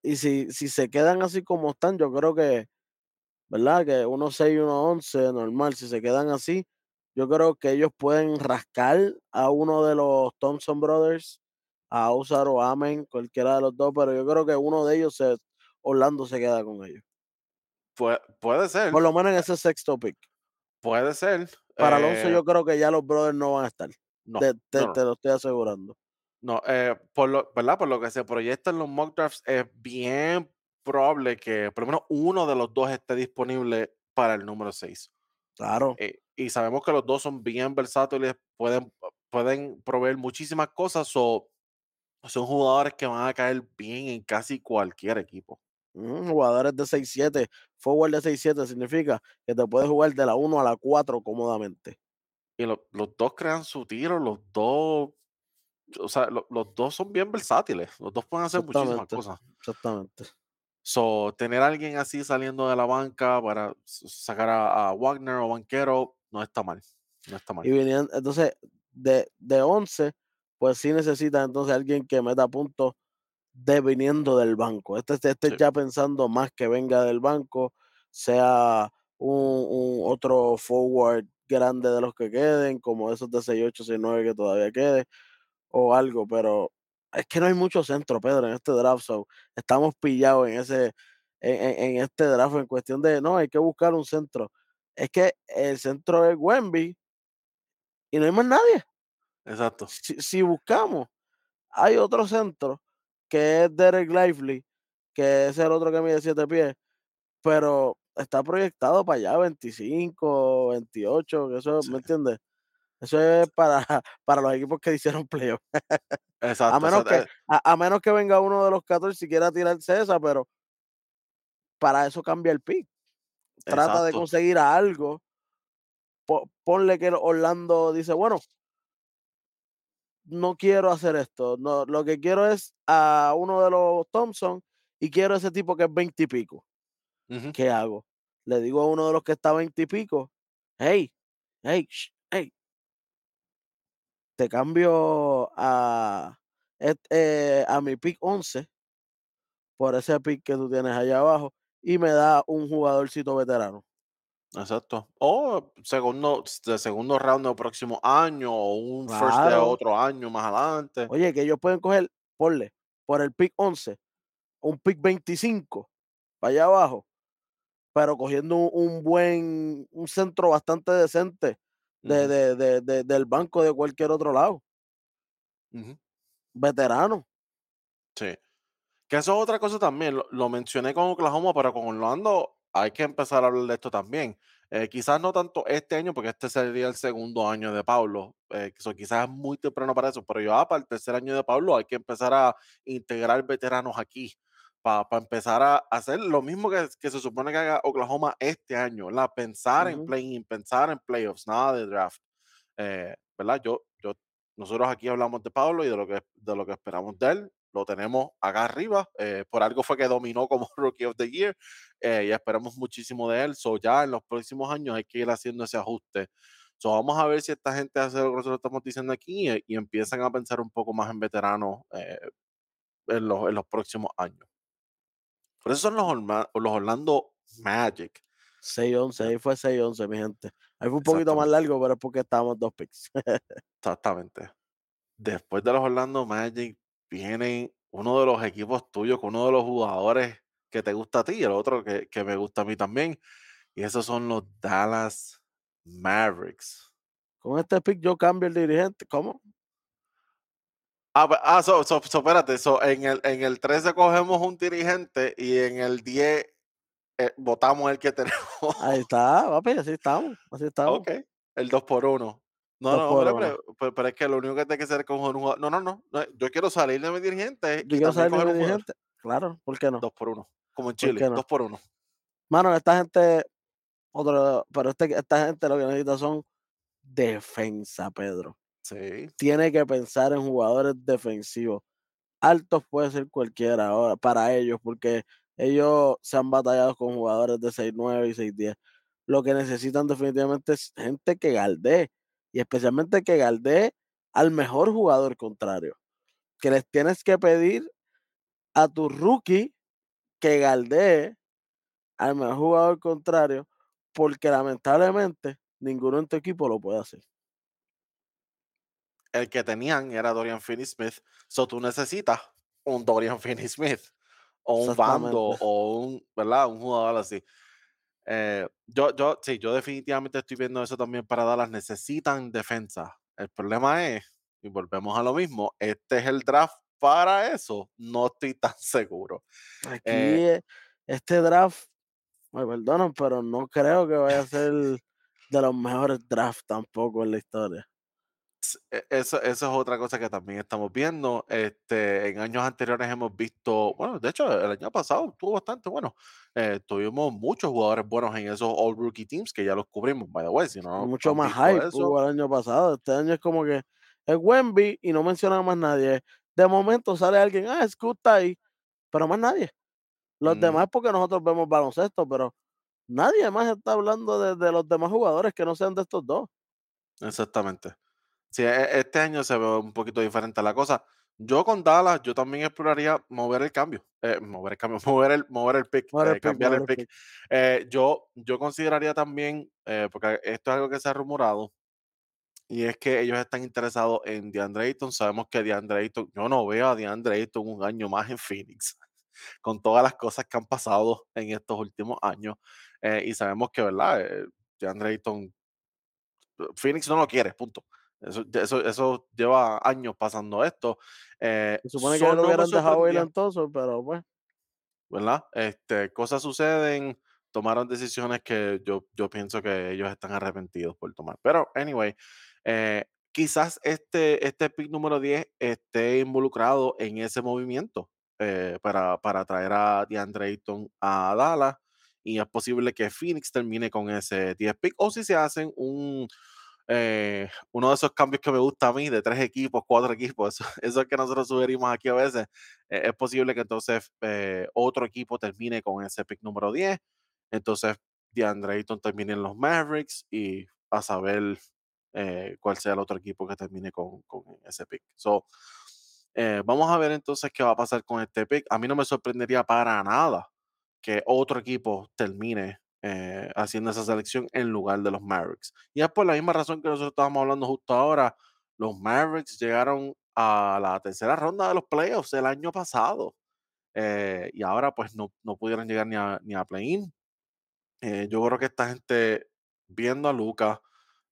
Y si si se quedan así como están, yo creo que, ¿verdad? Que uno 6 y uno 11 normal, si se quedan así, yo creo que ellos pueden rascar a uno de los Thompson Brothers, a Usar o Amen, cualquiera de los 2, pero yo creo que uno de ellos se Orlando se queda con ellos. Pue- puede ser, Por lo menos en ese sexto pick. puede ser. Para 11 eh, yo creo que ya los brothers no van a estar. no, Te te no, no. te lo estoy asegurando. No, eh, por lo, ¿verdad? Por lo que se proyecta en los mock drafts, es bien probable que por lo menos uno de los dos esté disponible para el número 6. Claro. y sabemos que los dos son bien versátiles, pueden, pueden proveer muchísimas cosas, o son jugadores que van a caer bien en casi cualquier equipo. Ujú, jugadores de 6-7, forward de 6-7 significa que te puedes jugar de la 1 a la 4 cómodamente. Y lo- los dos crean su tiro, los dos, o sea, lo- los dos son bien versátiles, los dos pueden hacer muchísimas cosas. exactamente. So, tener a alguien así saliendo de la banca para sacar a, a Wagner o Banquero no está mal. No está mal. Y venían, entonces, de, de 11, pues sí necesitas entonces alguien que meta puntos de viniendo del banco. Este, este, este Sí, ya pensando más que venga del banco, sea un, un otro forward grande de los que queden, como esos de 6-8, 6-9 que todavía quede, o algo, pero es que no hay mucho centro, Pedro, en este draft. So, estamos pillados en ese, en, en- este draft en cuestión de no, hay que buscar un centro. Es que el centro es Wemby y no hay más nadie. exacto. Si, si buscamos, hay otro centro que es Derek Lively, que es el otro que mide 7 pies, pero está proyectado para allá 25, 28, que eso, Sí, ¿me entiendes? Eso es para, (laughs) para los equipos que hicieron playoff. A exacto. menos exacto, que, eh, a, a menos que venga uno de los 14 y quiera tirarse esa, pero para eso cambia el pick. Trata de conseguir a algo. po- ponle que Orlando dice, bueno, no quiero hacer esto. No, lo que quiero es a uno de los Thompson y quiero ese tipo que es 20 y pico. ¿Qué hago? Le digo a uno de los que está 20 y pico, hey, hey, sh- hey, te cambio a eh, a mi pick 11 por ese pick que tú tienes allá abajo y me da un jugadorcito veterano. Exacto. O segundo, de segundo round del próximo año, o un first de otro año más adelante. Oye, que ellos pueden coger, ponle, por el pick 11, un pick 25 para allá abajo, pero cogiendo un, un buen, un centro bastante decente de, de- de- de- del banco de cualquier otro lado, veterano. Sí. Que eso es otra cosa también, lo, lo mencioné con Oklahoma, pero con Orlando hay que empezar a hablar de esto también. Eh, quizás no tanto este año, porque este sería el segundo año de Pablo, eh, eso quizás es muy temprano para eso, pero ya para el tercer año de Pablo hay que empezar a integrar veteranos aquí, para empezar a hacer lo mismo que, que se supone que haga Oklahoma este año, ¿verdad? Pensar en Ujú. play pensar en playoffs, nada de draft. Eh, ¿verdad? Yo, yo, nosotros aquí hablamos de Pablo y de lo que, de lo que esperamos de él. Lo tenemos acá arriba. eh, por algo fue que dominó como (laughs) Rookie of the Year eh, y esperamos muchísimo de él. So ya en los próximos años hay que ir haciendo ese ajuste. So vamos a ver si esta gente hace lo que nosotros estamos diciendo aquí y, y empiezan a pensar un poco más en veteranos eh, en, los, en los próximos años. Por eso son los, Orma- los Orlando Magic. 6-11, Ya, ahí fue 6-11, mi gente. Ahí fue un poquito más largo, pero es porque estábamos dos picks. (laughs) Exactamente. Después de los Orlando Magic viene uno de los equipos tuyos con uno de los jugadores que te gusta a ti y el otro que, que me gusta a mí también. Y esos son los Dallas Mavericks. Con este pick yo cambio el dirigente. ¿Cómo? Ah, ah so, so- so, espérate, so, en, el, en el 13 cogemos un dirigente y en el 10 eh, votamos el que (laughs) tenemos. Ahí está, papi, así estamos, así estamos. ok, el 2 por 1. No, Dos no, hombre, pero, pero- pero es que lo único que tiene que hacer es coger un jugador. No, no, no, no, Yo quiero salir de mi dirigente Yo quiero saber de mi dirigente. Claro, ¿por qué no? 2 por 1. Como en ¿Por Chile, qué no? 2 por 1. Mano, esta gente, otro, pero este, esta gente lo que necesita son defensa, Pedro. Tiene que pensar en jugadores defensivos. Altos puede ser cualquiera ahora para ellos, porque ellos se han batallado con jugadores de 6'9 y 6'10. Lo que necesitan definitivamente es gente que galdee, y especialmente que galdee al mejor jugador contrario. Que les tienes que pedir a tu rookie que galdee al mejor jugador contrario, porque lamentablemente ninguno en tu equipo lo puede hacer. El que tenían era Dorian Finney-Smith. So tú necesitas un Dorian (laughs) Finney-Smith o un Bando o un, ¿verdad? Un jugador así. Eh, yo, yo, sí, yo definitivamente estoy viendo eso también para Dallas. Necesitan defensa. El problema es, y volvemos a lo mismo, este es el draft para eso. No estoy tan (laughs) seguro. Aquí, Eh, eh, este draft, me perdonan, pero no creo que vaya a ser de los mejores drafts tampoco en la historia. E- Eso, eso es otra cosa que también estamos viendo. Este, en años anteriores hemos visto, bueno, de hecho, el año pasado estuvo bastante bueno. Eh, tuvimos muchos jugadores buenos en esos All Rookie Teams que ya los cubrimos, by the way. Si no Mucho más hype eso, hubo el año pasado. Este año es como que es Wemby y no menciona más nadie. De momento sale alguien, ah, Scoot está ahí, pero más nadie. Los mm, demás porque nosotros vemos baloncesto, pero nadie más está hablando de, de los demás jugadores que no sean de estos dos. exactamente. Sí, e- este año se ve un poquito diferente la cosa. Yo con Dallas, yo también exploraría mover el cambio, eh, mover el cambio, (laughs) mover el, mover el pick, Mover el eh, pick, cambiar el mover el pick. pick. Eh, yo, yo consideraría también, eh, porque esto es algo que se ha rumorado, y es que ellos están interesados en DeAndre Ayton. Sabemos que DeAndre Ayton, yo no veo a DeAndre Ayton un año más en Phoenix, (laughs) con todas las cosas que han pasado en estos últimos años. eh, y sabemos que, ¿verdad? DeAndre Ayton, Phoenix no lo quiere, punto. Eso, eso, eso lleva años pasando esto. Eh, Se supone que ya lo hubieran dejado ir lentoso, pero pues. ¿verdad? Este, cosas suceden, tomaron decisiones que yo, yo pienso que ellos están arrepentidos por tomar. Pero, anyway, eh, quizás este, este pick número 10 esté involucrado en ese movimiento eh, para, para traer a DeAndre Ayton a Dallas. Y es posible que Phoenix termine con ese 10 pick. O si se hacen un, eh, uno de esos cambios que me gusta a mí, de tres equipos, cuatro equipos, (laughs) eso, es que nosotros sugerimos aquí a veces, eh, es posible que entonces eh, otro equipo termine con ese pick número 10, entonces DeAndre Ayton termine en los Mavericks y a saber eh, cuál sea el otro equipo que termine con, con ese pick. So, Eh, vamos a ver entonces qué va a pasar con este pick. A mí no me sorprendería para nada que otro equipo termine eh, haciendo esa selección en lugar de los Mavericks. Y es por la misma razón que nosotros estábamos hablando justo ahora. Los Mavericks llegaron a la tercera ronda de los playoffs el año pasado. eh, y ahora pues no, no pudieron llegar ni a, ni a play-in. Eh, yo creo que esta gente, viendo a Luca,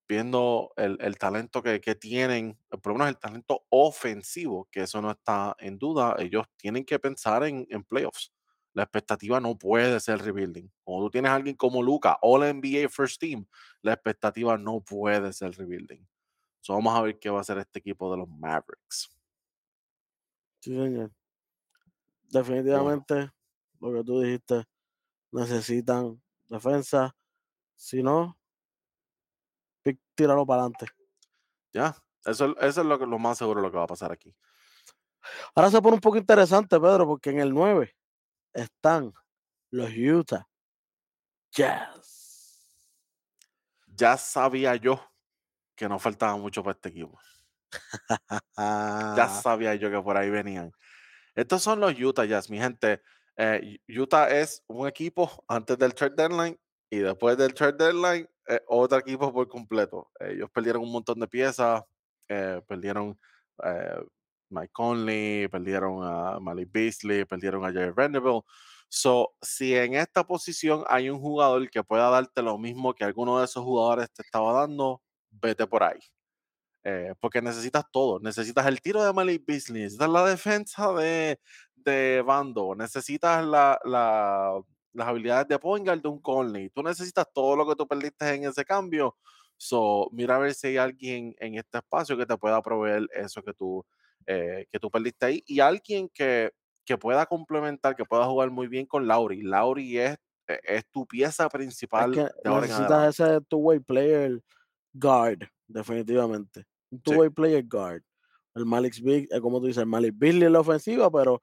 viendo el, el talento que, que tienen, por lo menos el talento ofensivo, que eso no está en duda, ellos tienen que pensar en, en playoffs. La expectativa no puede ser rebuilding. Cuando tú tienes a alguien como Luca, All NBA First Team, la expectativa no puede ser rebuilding. So, vamos a ver qué va a hacer este equipo de los Mavericks. Sí, señor. Bueno, Definitivamente, lo que tú dijiste, necesitan defensa. Si no, tíralo para adelante. ya, eso, eso es lo, que- lo más seguro lo que va a pasar aquí. Ahora se pone un poco interesante, Pedro, porque en el 9 están los Utah Jazz. Ya sabía yo que no faltaba mucho para este equipo. Ya (laughs) sabía yo que por ahí venían. Estos son los Utah Jazz, mi gente. Eh, Utah es un equipo antes del trade deadline y después del trade deadline, eh, otro equipo por completo. Ellos perdieron un montón de piezas, eh, perdieron Mike Conley, perdieron a Malik Beasley, perdieron a Jerry Vanderbilt. So, si en esta posición hay un jugador que pueda darte lo mismo que alguno de esos jugadores te estaba dando, vete por ahí. Eh, porque necesitas todo. Necesitas el tiro de Malik Beasley, necesitas la defensa de, de Bando, necesitas la, la- las habilidades de point de un Conley. Tú necesitas todo lo que tú perdiste en ese cambio. So, mira a ver si hay alguien en este espacio que te pueda proveer eso que tú, eh, que tú perdiste ahí. Y alguien que, que pueda complementar, que pueda jugar muy bien con Lauri. Lauri es, eh, es tu pieza es principal que de necesitas ese two-way player guard, definitivamente. Un Sí, two-way player guard. El Malik Big, como tú dices, el Malik Beasley en la ofensiva, pero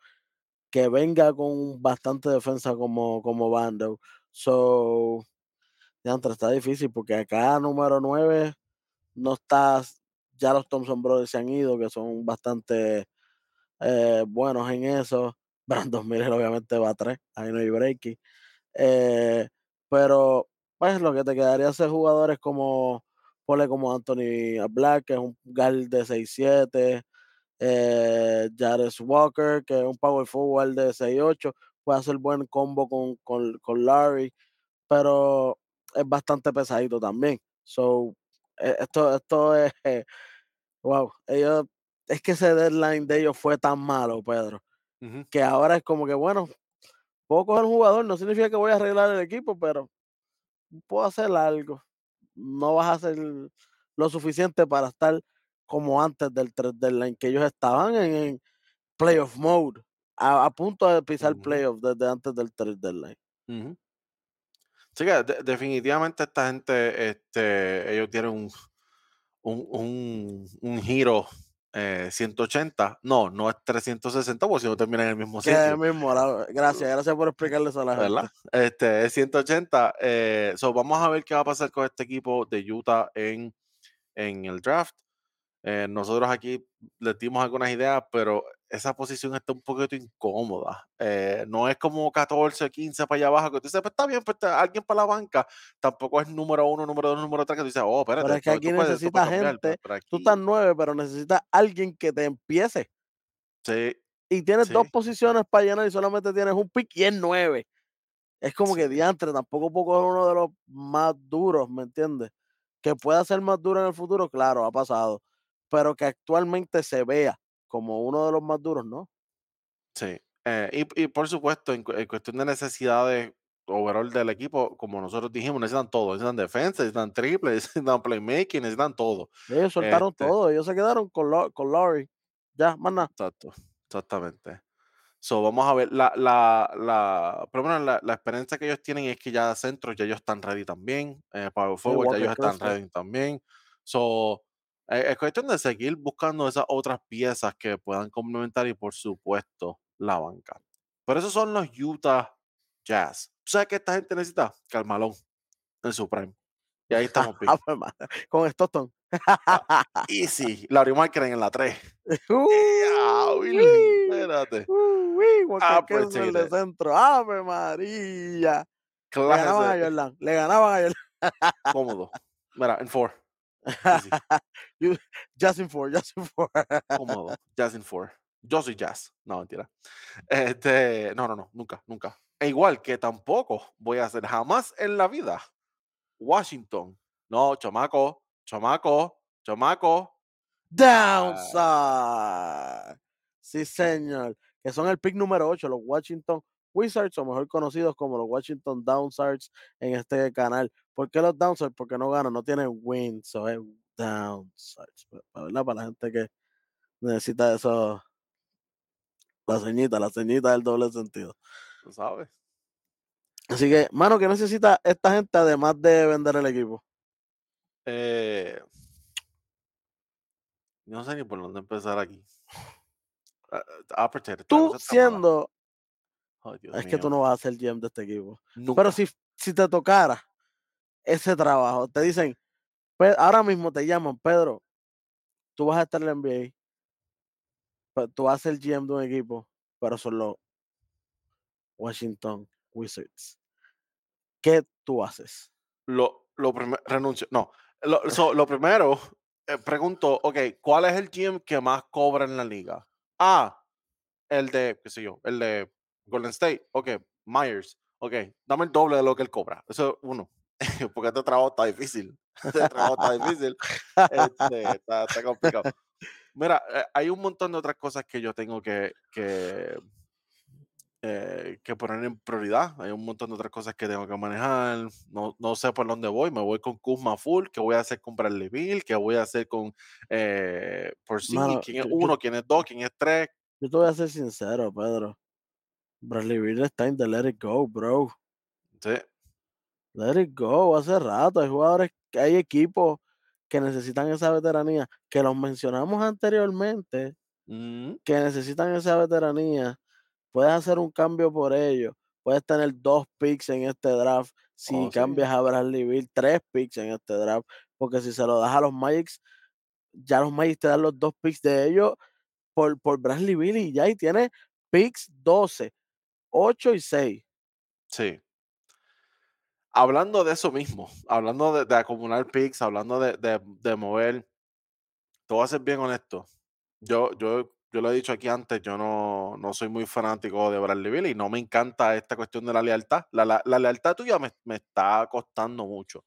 que venga con bastante defensa como, como Bando. So, está difícil porque acá número 9 no estás, ya los Thompson Brothers se han ido, que son bastante eh, buenos en eso. (laughs) Brandon Miller obviamente va a 3, ahí no hay breaking. Eh, pero pues lo que te quedaría ser jugadores como, ponle como Anthony Black, que es un guard de 6'7", eh, Jares Walker, que es un power forward de 6'8", puede hacer buen combo con, con, con Larry, pero es bastante pesadito también. So, esto, esto es, eh, wow, ellos, es que ese deadline de ellos fue tan malo, Pedro, que ahora es como que, bueno, puedo coger un jugador, no significa que voy a arreglar el equipo, pero puedo hacer algo. No vas a hacer lo suficiente para estar como antes del deadline, que ellos estaban en, en playoff mode, a, a punto de pisar ujú. playoff desde antes del trade deadline. Sí que de- definitivamente esta gente, este, ellos tienen un, un, un, un giro eh, 180. No, no es 360 porque si no terminan en el mismo sitio, mismo, la- gracias, gracias por explicarle eso a la ¿verdad? gente. Este, es 180. Eh, so vamos a ver qué va a pasar con este equipo de Utah en, en el draft. Eh, nosotros aquí les dimos algunas ideas, pero esa posición está un poquito incómoda. Eh, no es como 14, 15 para allá abajo, que tú dices, pues está bien, pues está- alguien para la banca. Tampoco es número uno, número dos, número tres, que tú dices, oh, Pero espérate, es que aquí necesitas. Pero, gente, pero tú estás nueve, pero necesitas alguien que te empiece. sí, Y tienes dos posiciones para llenar y solamente tienes un pick y es nueve. Es como que diantre, tampoco poco es uno de los más duros, ¿me entiendes? Que pueda ser más duro en el futuro, claro, ha pasado. Pero que actualmente se vea como uno de los más duros, ¿no? sí. Eh, y, y por supuesto, en, en cuestión de necesidades overall del equipo, como nosotros dijimos, necesitan todo. Necesitan defensa, necesitan triple, (laughs) necesitan playmaking, necesitan todo. Ellos soltaron Este, todo, ellos se quedaron con, Lau- con Laurie. Ya, más nada. exacto, exactamente. So, vamos a ver, la, la, la, por lo menos la, la experiencia que ellos tienen es que ya centros ya ellos están ready también, eh, power forward ya ellos están ready también. So, es cuestión de seguir buscando esas otras piezas que puedan complementar y por supuesto la banca. Pero esos son los Utah Jazz. ¿Tú sabes qué esta gente necesita? Carmalón en su prime. Y ahí estamos (laughs) Con Stockton. Ah, (laughs) easy. Larry Markkinen en la 3. (laughs) Uy, Espérate. Juan Ah, pues, en el centro. Ave María. Le Clase ganaban a Jordan. Le ganaban a Jordan. cómodo. Mira, en 4. Easy. (laughs) You- Justin Ford, Justin Ford. Cómodo. Jazz in 4. Yo soy jazz. No, mentira. (laughs) Este, no, no, no, nunca, nunca. E igual que tampoco voy a hacer jamás en la vida Washington. No, chamaco, chamaco, chamaco. Downside. Sí, señor. Que son el pick número 8, los Washington Wizards, o mejor conocidos como los Washington Downsides en este canal. ¿Por qué los Downsides? Porque no ganan, no tienen wins, so es Downsides. pues, ¿verdad? Para la gente que necesita eso, la ceñita, la ceñita del doble sentido. Tú sabes. Así que, mano, ¿qué necesita esta gente además de vender el equipo? Eh, no sé ni por dónde empezar aquí. Ah, ah, esta Tú siendo, es que tú no vas a ser GM de este equipo. nunca. Pero si, si te tocara ese trabajo, te dicen, "Pe- ahora mismo te llaman, Pedro, tú vas a estar en la NBA, tú vas a ser GM de un equipo, pero son los Washington Wizards. ¿Qué tú haces? Lo, lo primero, renuncio. No. Lo, (laughs) so, lo primero, eh, pregunto, ok, ¿cuál es el GM que más cobra en la liga? Ah, el de, qué sé yo, el de Golden State. Ok, Myers. Ok, dame el doble de lo que él cobra. Eso es uno. (laughs) Porque este trabajo está difícil. (laughs) Este trabajo está difícil. Este, está, está complicado. Mira, eh, hay un montón de otras cosas que yo tengo que, que, eh, que poner en prioridad. Hay un montón de otras cosas que tengo que manejar. No, no sé por dónde voy. Me voy con Kuzma full. ¿Qué voy a hacer con Bradley Bill? ¿Qué voy a hacer con eh? Mano, ¿Quién es yo- uno? ¿Quién es dos? ¿Quién es tres? Yo te voy a ser sincero, Pedro. Bradley Beal está en the let it go, bro. Sí. Let it go, hace rato. Hay jugadores, hay equipos que necesitan esa veteranía, que los mencionamos anteriormente, Mm, que necesitan esa veteranía. Puedes hacer un cambio por ellos. Puedes tener dos picks en este draft. Si Oh, sí. cambias a Bradley Beal, tres picks en este draft. Porque si se lo das a los Magics, ya los Magics te dan los dos picks de ellos por, por Bradley Beal y ya y tiene picks 12, 8 y 6. sí. Hablando de eso mismo, hablando de, acumular picks, hablando de, de, de mover, te voy a ser bien honesto. Yo, yo, yo lo he dicho aquí antes, yo no, no soy muy fanático de Bradley Bill y no me encanta esta cuestión de la lealtad. La, la- lealtad tuya me, me está costando mucho.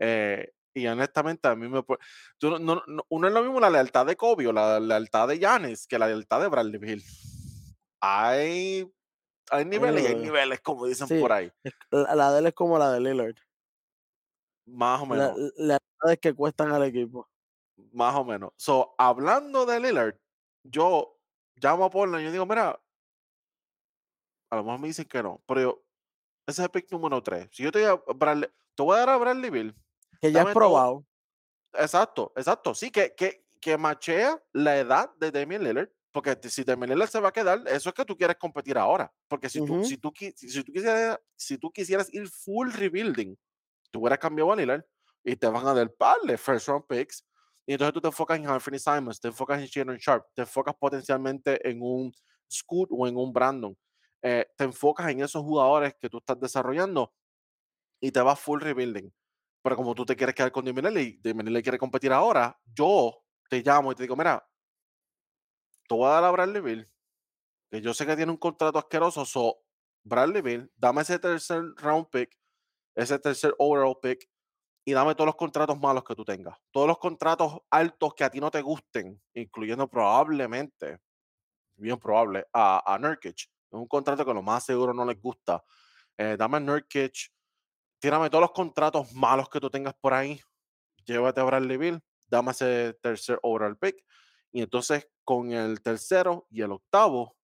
Eh, y honestamente, a mí me. pu- tú no, no- no- uno es lo mismo la lealtad de Kobe la lealtad de Giannis que la lealtad de Bradley Bill. Hay, hay niveles y hay Eh, niveles, como dicen sí. por ahí. La, la de él es como la de Lillard. Más o La, menos. la verdad es que cuestan al equipo. Más o menos. So, hablando de Lillard, yo llamo a Portland y yo digo, mira, a lo mejor me dicen que no, pero yo, ese es el pick número 3. Si yo te, doy a Bradley- te voy a dar a Bradley Bill, Que ya todo. probado. exacto, exacto, sí, que, que, que machea la edad de Damian Lillard, porque si Lillard se va a quedar, eso es que tú quieres competir ahora, porque si, tú, Ujú. si, tú, si, si tú quisieras, si tú quisieras ir full rebuilding, tú hubieras cambiado a Lillard y te van a dar par de first round picks, y entonces tú te enfocas en Anthony Simons, te enfocas en Shannon Sharp, te enfocas potencialmente en un Scoot o en un Brandon, eh, te enfocas en esos jugadores que tú estás desarrollando y te vas full rebuilding. Pero como tú te quieres quedar con Lillard y Lillard quiere competir ahora, yo te llamo y te digo, mira, te voy a dar a Bradley Bill, que yo sé que tiene un contrato asqueroso, so Bradley Bill, dame ese tercer round pick, ese tercer overall pick, y dame todos los contratos malos que tú tengas. Todos los contratos altos que a ti no te gusten, incluyendo probablemente, bien probable, a, a Nurkic. Es un contrato que lo más seguro no les gusta. Eh, dame a Nurkic, tírame todos los contratos malos que tú tengas por ahí. Llévate a Bradley Bill, dame ese tercer overall pick. Y entonces con el tercero y el octavo,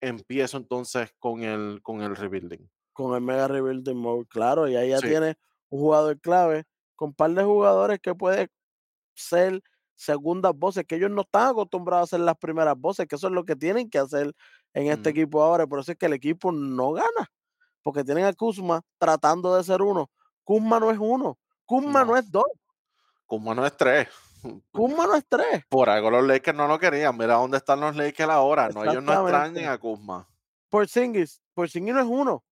empiezo entonces con el, con el rebuilding. Con el Mega Rebuilding Mode, claro. Y ahí ya Sí. tiene un jugador clave con un par de jugadores que puede ser segundas voces, que ellos no están acostumbrados a hacer las primeras voces, que eso es lo que tienen que hacer en este equipo ahora. Por eso es que el equipo no gana, porque tienen a Kuzma tratando de ser uno. Kuzma no es uno. Kuzma no, No. es 2. Kuzma no es 3. Kuzma no es 3. Por algo los Lakers no lo querían. Mira dónde están los Lakers ahora. No, ellos no Exactamente. a Kuzma. Porzingis, Porzingis no es 1.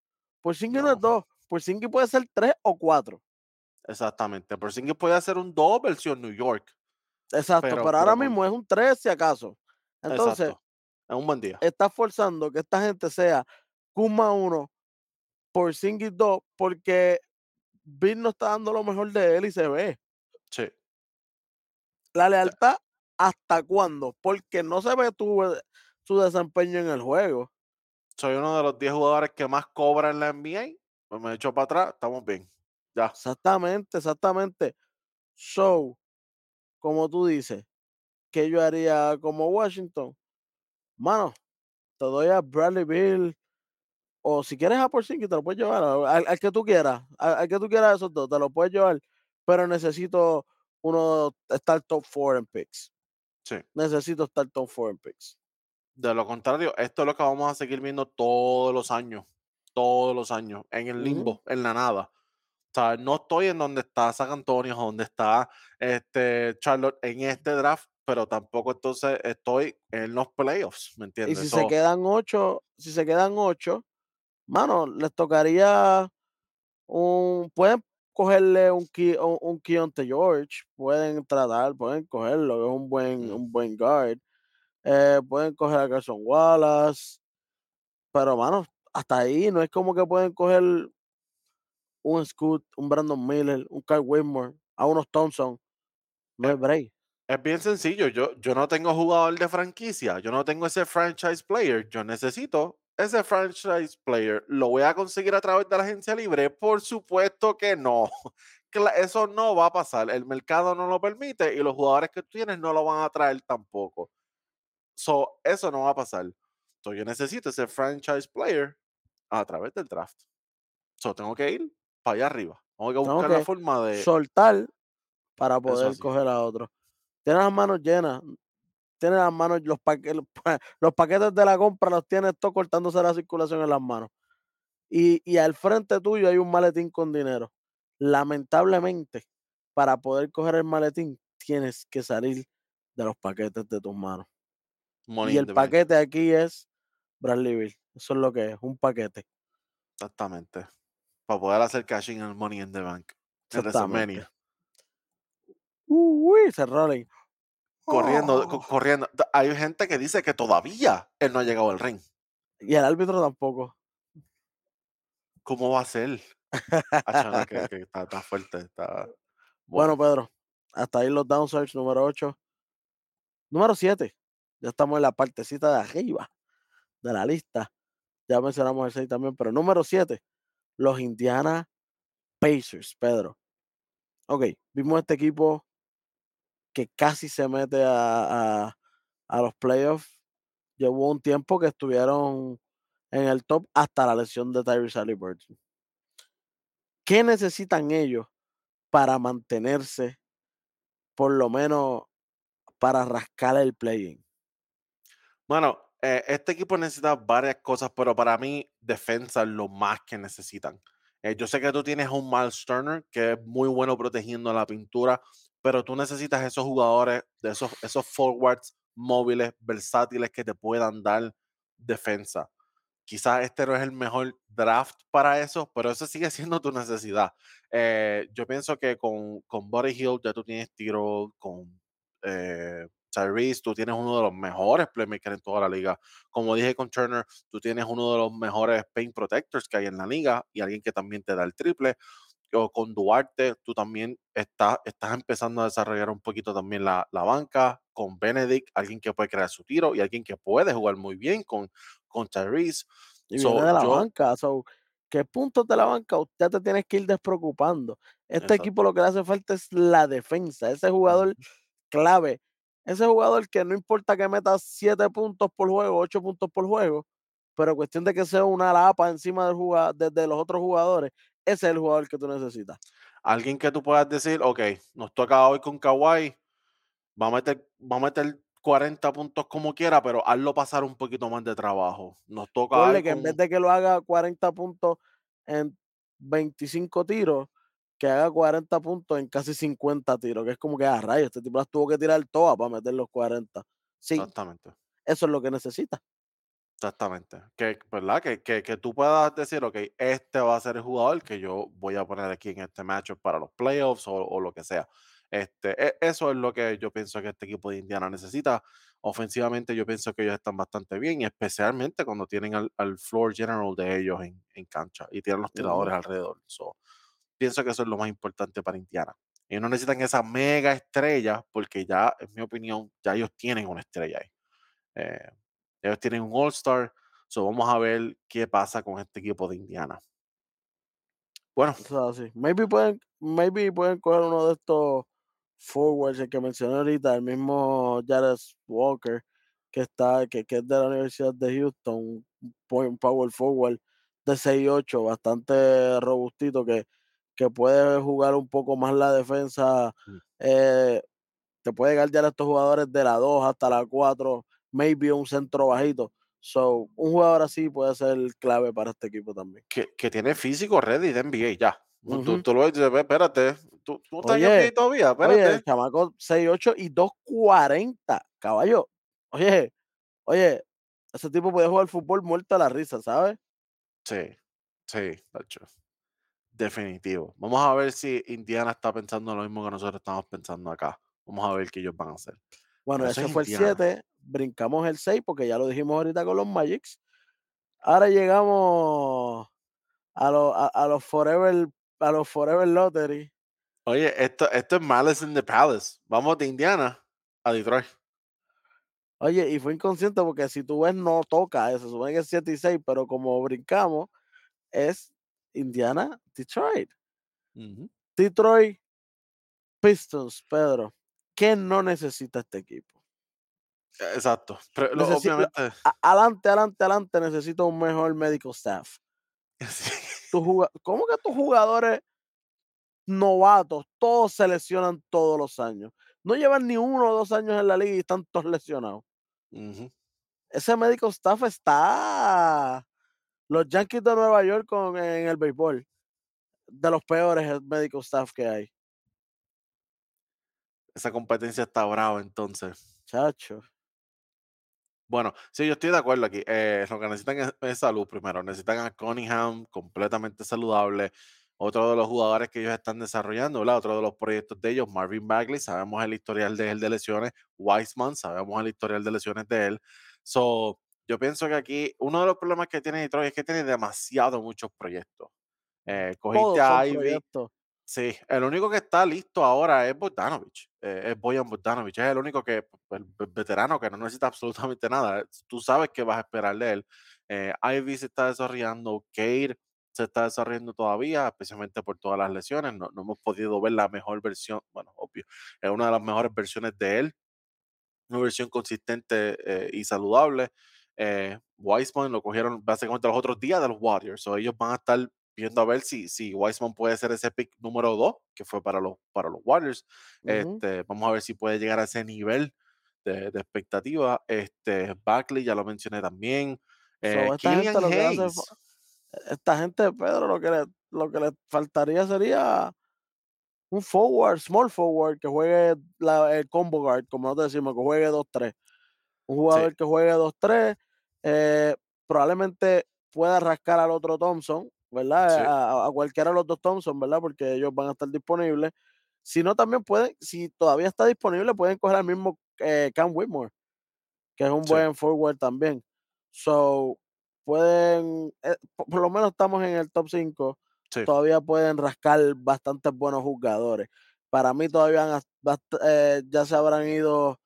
Porzingis no, es No. 2. Porzingis puede ser 3 o 4. Exactamente. Porzingis puede hacer un 2 versión New York. Exacto, Pero- pero, ahora pero mismo es un 3 si acaso. Entonces, Exacto. Es un buen día. estás forzando que esta gente sea Kuzma 1, Porzingis 2, porque Bill no está dando lo mejor de él y se ve. Sí. La lealtad, ¿hasta cuándo? Porque no se ve tu, su desempeño en el juego. Soy uno de los 10 jugadores que más cobra en la NBA. Pues me echo para atrás. Estamos bien. Ya. Exactamente, exactamente. So, como tú dices, que yo haría como Washington? Mano, te doy a Bradley Bill, o si quieres a Porzingis, te lo puedes llevar, al, al que tú quieras, al, al que tú quieras esos dos, te lo puedes llevar, pero necesito uno estar top 4 en picks. Sí. Necesito estar top 4 en picks. De lo contrario, esto es lo que vamos a seguir viendo todos los años. Todos los años. En el limbo, en la nada. O sea, no estoy en donde está San Antonio, donde está este Charlotte en este draft, pero tampoco entonces estoy en los playoffs, ¿me Y entiendes? si So, se quedan ocho, si se quedan ocho, mano, les tocaría un, pueden cogerle un, un, un Keontae George, pueden tratar, pueden cogerlo, es un buen, un buen guard. Eh, pueden coger a Carson Wallace, pero mano, hasta ahí no es como que pueden coger un Scoot, un Brandon Miller, un Kyle Whitmore, a unos Thompson. No Eh, hay break. Es bien sencillo. Yo, yo no tengo jugador de franquicia. Yo no tengo ese franchise player. Yo necesito ese franchise player. ¿Lo voy a conseguir a través de la agencia libre? Por supuesto que no. (laughs) Eso no va a pasar. El mercado no lo permite y los jugadores que tú tienes no lo van a traer tampoco. So, eso no va a pasar. So, yo necesito ese franchise player a través del draft. So, tengo que ir para allá arriba. Tengo que Tengo buscar la forma de. soltar para poder coger a otro. Tienes las manos llenas. Tienes las manos, los, paque- los pa- los paquetes de la compra los tienes todo cortándose la circulación en las manos. Y, y al frente tuyo hay un maletín con dinero. Lamentablemente, para poder coger el maletín, tienes que salir de los paquetes de tus manos. money y el bank. paquete aquí es Bradley Bill. Eso es lo que es, un paquete. Exactamente. Para poder hacer cashing en el Money in the Bank. En. WrestleMania. Uy, se Rollins. Corriendo, co- Oh. corriendo. Hay gente que dice que todavía él no ha llegado al ring. Y el árbitro tampoco. ¿Cómo va a ser? Acho, no, que, que está, está fuerte. Está... Bueno, Pedro, hasta ahí los downsides número 8. Número 7. Ya estamos en la partecita de arriba de la lista. Ya mencionamos el 6 también, pero número 7. Los Indiana Pacers, Pedro. Ok, vimos este equipo que casi se mete a, a- los playoffs. Llevó un tiempo que estuvieron en el top hasta la lesión de Tyrese Halliburton. ¿Qué necesitan ellos para mantenerse, por lo menos para rascar el play-in? Bueno, eh, este equipo necesita varias cosas, pero para mí, defensa es lo más que necesitan. Eh, yo sé que tú tienes un Miles Turner que es muy bueno protegiendo la pintura, pero tú necesitas esos jugadores, de esos, esos forwards móviles, versátiles que te puedan dar defensa. Quizás este no es el mejor draft para eso, pero eso sigue (laughs) siendo tu necesidad. Eh, yo pienso que con, con Buddy Hill ya tú tienes tiro, con eh, Tyrese, tú tienes uno de los mejores playmakers en toda la liga. Como dije con Turner, tú tienes uno de los mejores paint protectors que hay en la liga y alguien que también te da el triple. O con Duarte, tú también estás, estás empezando a desarrollar un poquito también la, la banca. Con Benedict, alguien que puede crear su tiro y alguien que puede jugar muy bien con, con Tyrese. Y So, viene de la yo- banca. So, ¿Qué puntos de la banca usted te tienes que ir despreocupando? Este Exacto. equipo lo que le hace falta es la defensa. Ese jugador clave. Ese jugador que no importa que meta 7 puntos por juego, 8 puntos por juego, pero cuestión de que sea una lapa encima del jugado- de, de los otros jugadores, ese es el jugador que tú necesitas. Alguien que tú puedas decir, ok, nos toca hoy con Kawhi, va a meter, va a meter 40 puntos como quiera, pero hazlo pasar un poquito más de trabajo. Nos toca Ponle que en vez de que lo haga 40 puntos en 25 tiros, que haga 40 puntos en casi 50 tiros, que es como que, a ah, rayos, este tipo las tuvo que tirar todas para meter los 40. Sí, Exactamente. eso es lo que necesita. Exactamente. Que, ¿verdad? Que, que, que, tú puedas decir, ok, este va a ser el jugador que yo voy a poner aquí en este matchup para los playoffs o, o lo que sea. Este, e, eso es lo que yo pienso que este equipo de Indiana necesita. Ofensivamente, yo pienso que ellos están bastante bien, especialmente cuando tienen al, al floor general de ellos en, en, cancha y tienen los tiradores alrededor. So, pienso que eso es lo más importante para Indiana. Ellos no necesitan esa mega estrella, porque ya, en mi opinión, ya ellos tienen una estrella ahí. Eh, ellos tienen un All-Star. So vamos a ver qué pasa con este equipo de Indiana. Bueno. O sea, sí. maybe, pueden, maybe pueden coger uno de estos forwards, el que mencioné ahorita, el mismo Jared Walker, que está, que, que, es de la Universidad de Houston, un power forward de 6-8, bastante robustito, que, que puede jugar un poco más la defensa. Mm. Eh, te puede guardar a estos jugadores de la 2 hasta la 4 maybe un centro bajito. So, un jugador así puede ser clave para este equipo también. Que, que tiene físico ready de NBA ya. tú, tú, lo ves, espérate, tú, tú estás oye, en todavía, espérate. Oye, chamaco 6'8 y 2'40, caballo. Oye, oye, ese tipo puede jugar fútbol muerto a la risa, ¿sabes? Sí, sí, hecho. Definitivo. Vamos a ver si Indiana está pensando lo mismo que nosotros estamos pensando acá. Vamos a ver qué ellos van a hacer. Bueno, ese fue el 7 brincamos el 6 porque ya lo dijimos ahorita con los Magics. Ahora llegamos a, los a, los Forever a los Forever Lottery. Oye, esto, esto es Malice in the Palace. Vamos de Indiana a Detroit. Oye, y fue inconsciente porque si tú ves, no toca eso. Supone que es 7 y 6, pero como brincamos, es Indiana, Detroit. Detroit Pistons, Pedro. ¿Qué no necesita este equipo? Exacto. Pero, obviamente. adelante, adelante, adelante, necesito un mejor medical staff. (laughs) ¿Cómo que tus jugadores novatos, todos se lesionan todos los años? No llevan ni uno o dos años en la liga y están todos lesionados. Ese medical staff está. Los Yankees de Nueva York con, en el béisbol. De los peores medical staff que hay. Esa competencia está brava entonces. Chacho. Bueno, sí, yo estoy de acuerdo aquí. Eh, lo que necesitan es, salud primero. Necesitan a Cunningham completamente saludable. Otro de los jugadores que ellos están desarrollando, ¿verdad? Otro de los proyectos de ellos, Marvin Bagley, sabemos el historial de él de lesiones. Wiseman, sabemos el historial de lesiones de él. So, yo pienso que aquí uno de los problemas que tiene Detroit es que tiene demasiado muchos proyectos. Eh, cogiste a Ivy, Sí, el único que está listo ahora es Bogdanovich, eh, es Boyan Bogdanovich, es el único que, el, veterano que no necesita (laughs) absolutamente nada, tú sabes que vas a esperar de él. Eh, Ivy se está desarrollando, Cade se está desarrollando todavía, especialmente por todas las lesiones, no, no hemos podido ver la mejor versión, bueno, obvio, es una de las mejores versiones de él, una versión consistente eh, y saludable. Eh, Wiseman lo cogieron básicamente los otros días de los Warriors, o ellos van a estar viendo a ver si, si Wiseman puede ser ese pick número 2, que fue para los, para los Warriors. este, vamos a ver si puede llegar a ese nivel de, de expectativa. Este, Buckley, ya lo mencioné también. Eh, esta, gente, esta gente, Pedro, lo que, le, lo que le faltaría sería un forward, small forward, que juegue la, el combo guard, como nosotros decimos, que juegue 2-3. Un jugador que juegue 2-3, eh, probablemente pueda rascar al otro Thompson, ¿verdad? A, cualquiera de los dos Thompson, ¿verdad? Porque ellos van a estar disponibles. Si no, también pueden, si todavía está disponible, pueden coger al mismo eh, Cam Whitmore, que es un buen forward también. So, pueden, eh, por, lo menos estamos en el top 5, todavía pueden rascar bastantes buenos jugadores. Para mí todavía eh, ya se habrán ido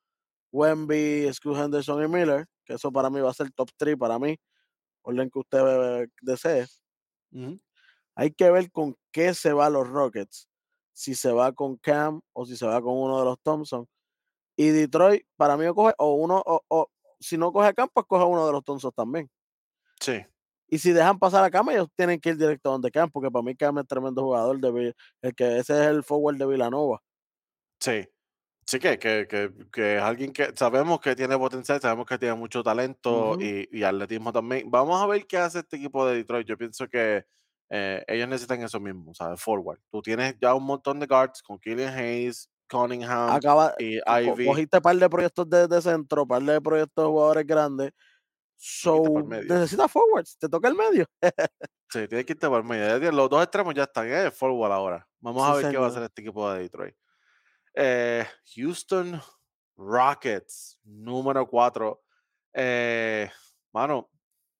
Wemby, Screw Henderson y Miller, que eso para mí va a ser top 3 para mí, orden que usted desee. Hay que ver con qué se va los Rockets. Si se va con Cam o si se va con uno de los Thompson. Y Detroit, para mí, coge o uno, o, si no coge a Cam, pues coge uno de los Thompson también. Sí. Y si dejan pasar a Cam, ellos tienen que ir directo donde Cam, porque para mí Cam es tremendo jugador. De, el que ese es el forward de Villanova. Sí. Sí, que, que, que, es alguien que sabemos que tiene potencial, sabemos que tiene mucho talento y, y, atletismo también. Vamos a ver qué hace este equipo de Detroit. Yo pienso que Eh, ellos necesitan eso mismo, ¿sabes? Forward. Tú tienes ya un montón de guards con Killian Hayes, Cunningham Acaba, y Ivy. cogiste par de proyectos de, de centro, par de proyectos de jugadores grandes. So, necesitas forwards, te toca el medio. Sí, tienes que irte por el medio. Los dos extremos ya están, es forward ahora. Vamos a ver qué va a hacer este equipo de Detroit. Eh, Houston Rockets, número 4. Eh, mano,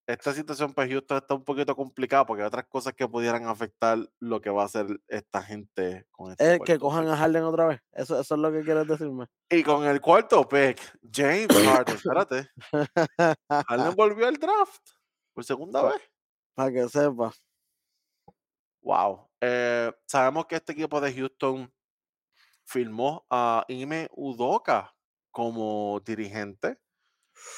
esta situación para Houston está un poquito complicada porque hay otras cosas que pudieran afectar lo que va a hacer esta gente con este Es que cuarto cojan pick. a Harden otra vez. Eso, eso es lo que quieres decirme. Y con el cuarto pick, James Harden, (coughs) espérate, Harden volvió al draft por segunda vez. Para que sepa. Wow. Eh, sabemos que este equipo de Houston firmó a Ime Udoka como dirigente.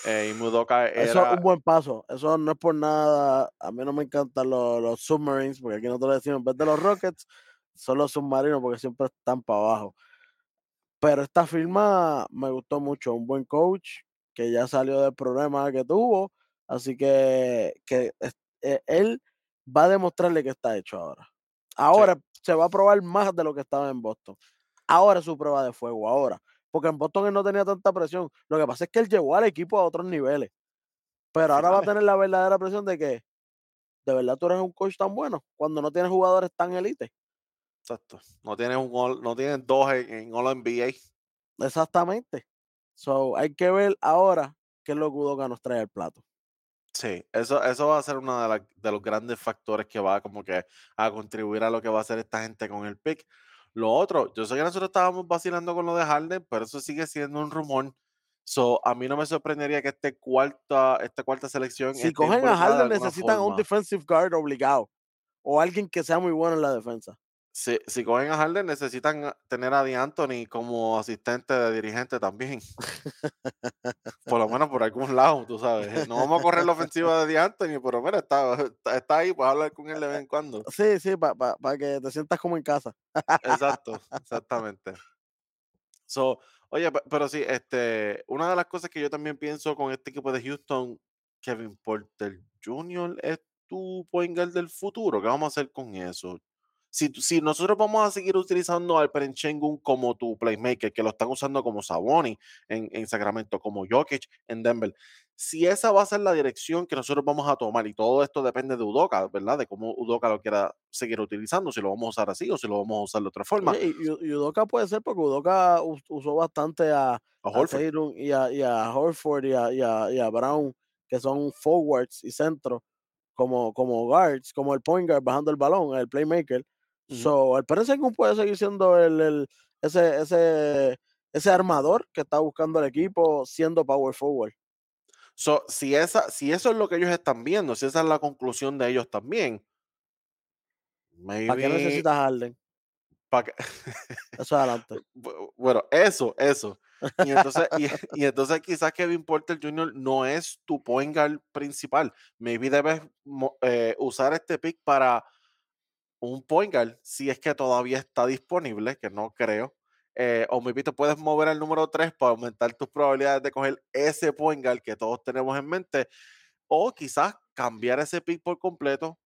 Eh, Ime Udoka Eso es era. un buen paso. Eso no es por nada. A mí no me encantan los, los submarines, porque aquí nosotros decimos, en vez de los rockets, son los submarinos, porque siempre están para abajo. Pero esta firma me gustó mucho. Un buen coach que ya salió del problema que tuvo. Así que, que eh, él va a demostrarle que está hecho ahora. Ahora se va a probar más de lo que estaba en Boston. Ahora es su prueba de fuego, ahora. Porque en Boston él no tenía tanta presión. Lo que pasa es que él llevó al equipo a otros niveles. Pero ahora va a tener la verdadera presión de que de verdad tú eres un coach tan bueno cuando no tienes jugadores tan elite. Exacto. No tienes un all- no tienes dos en, en All NBA. Exactamente. So, hay que ver ahora qué es lo que nos trae al plato. Sí, eso, eso va a ser uno de, la- de los grandes factores que va como que a contribuir a lo que va a hacer esta gente con el pick. Lo otro, yo sé que nosotros estábamos vacilando con lo de Harden, pero eso sigue siendo un rumor. So, a mí no me sorprendería que este cuarta, esta cuarta selección Si cogen a Harden necesitan a un forma. defensive guard obligado. O alguien que sea muy bueno en la defensa. Si, si cogen a Harden, necesitan tener a DeAnthony como asistente de dirigente también. Por lo menos por algún lado, tú sabes. eh, No vamos a correr la ofensiva de DeAnthony, pero mira, está, está, está ahí, pues hablar con él de vez en cuando. (laughs) Sí, sí, para que te sientas como en casa. Exacto, (laughs) exactamente. So, oye, pe- pero sí, este, una de las cosas que yo también pienso con este equipo de Houston, Kevin Porter Jr. es tu point guard del futuro. ¿Qué vamos a hacer con eso? Si, nosotros vamos a seguir utilizando al Perenchengun como tu playmaker, que lo están usando como Saboni en, en Sacramento, como Jokic en Denver, si esa va a ser la dirección que nosotros vamos a tomar, y todo esto depende de Udoka, ¿verdad? De cómo Udoka lo quiera seguir utilizando, si lo vamos a usar así o si lo vamos a usar de otra forma. Y, y- puede ser porque Udoka us- usó bastante a, A a Horford. Tatum y a, y a Horford a- y a Brown, que son forwards y centros, como, como guards, como el point guard bajando el balón, el playmaker. So, el Perenchengun puede seguir siendo el, el- ese, ese, ese armador que está buscando el equipo siendo power forward. So, si, esa, si eso es lo que ellos están viendo, si esa es la conclusión de ellos también, ¿Para qué necesitas Harden? pa' que- Eso adelante. (laughs) Bu- bueno, eso, eso. Y entonces, y, (laughs) y entonces quizás Kevin Porter Jr. no es tu point guard principal. Maybe debes eh, usar este pick para un point guard, si es que todavía está disponible, que no creo. eh, o maybe te puedes mover al número 3 para aumentar tus probabilidades de coger ese point guard que todos tenemos en mente. O quizás cambiar ese pick por completo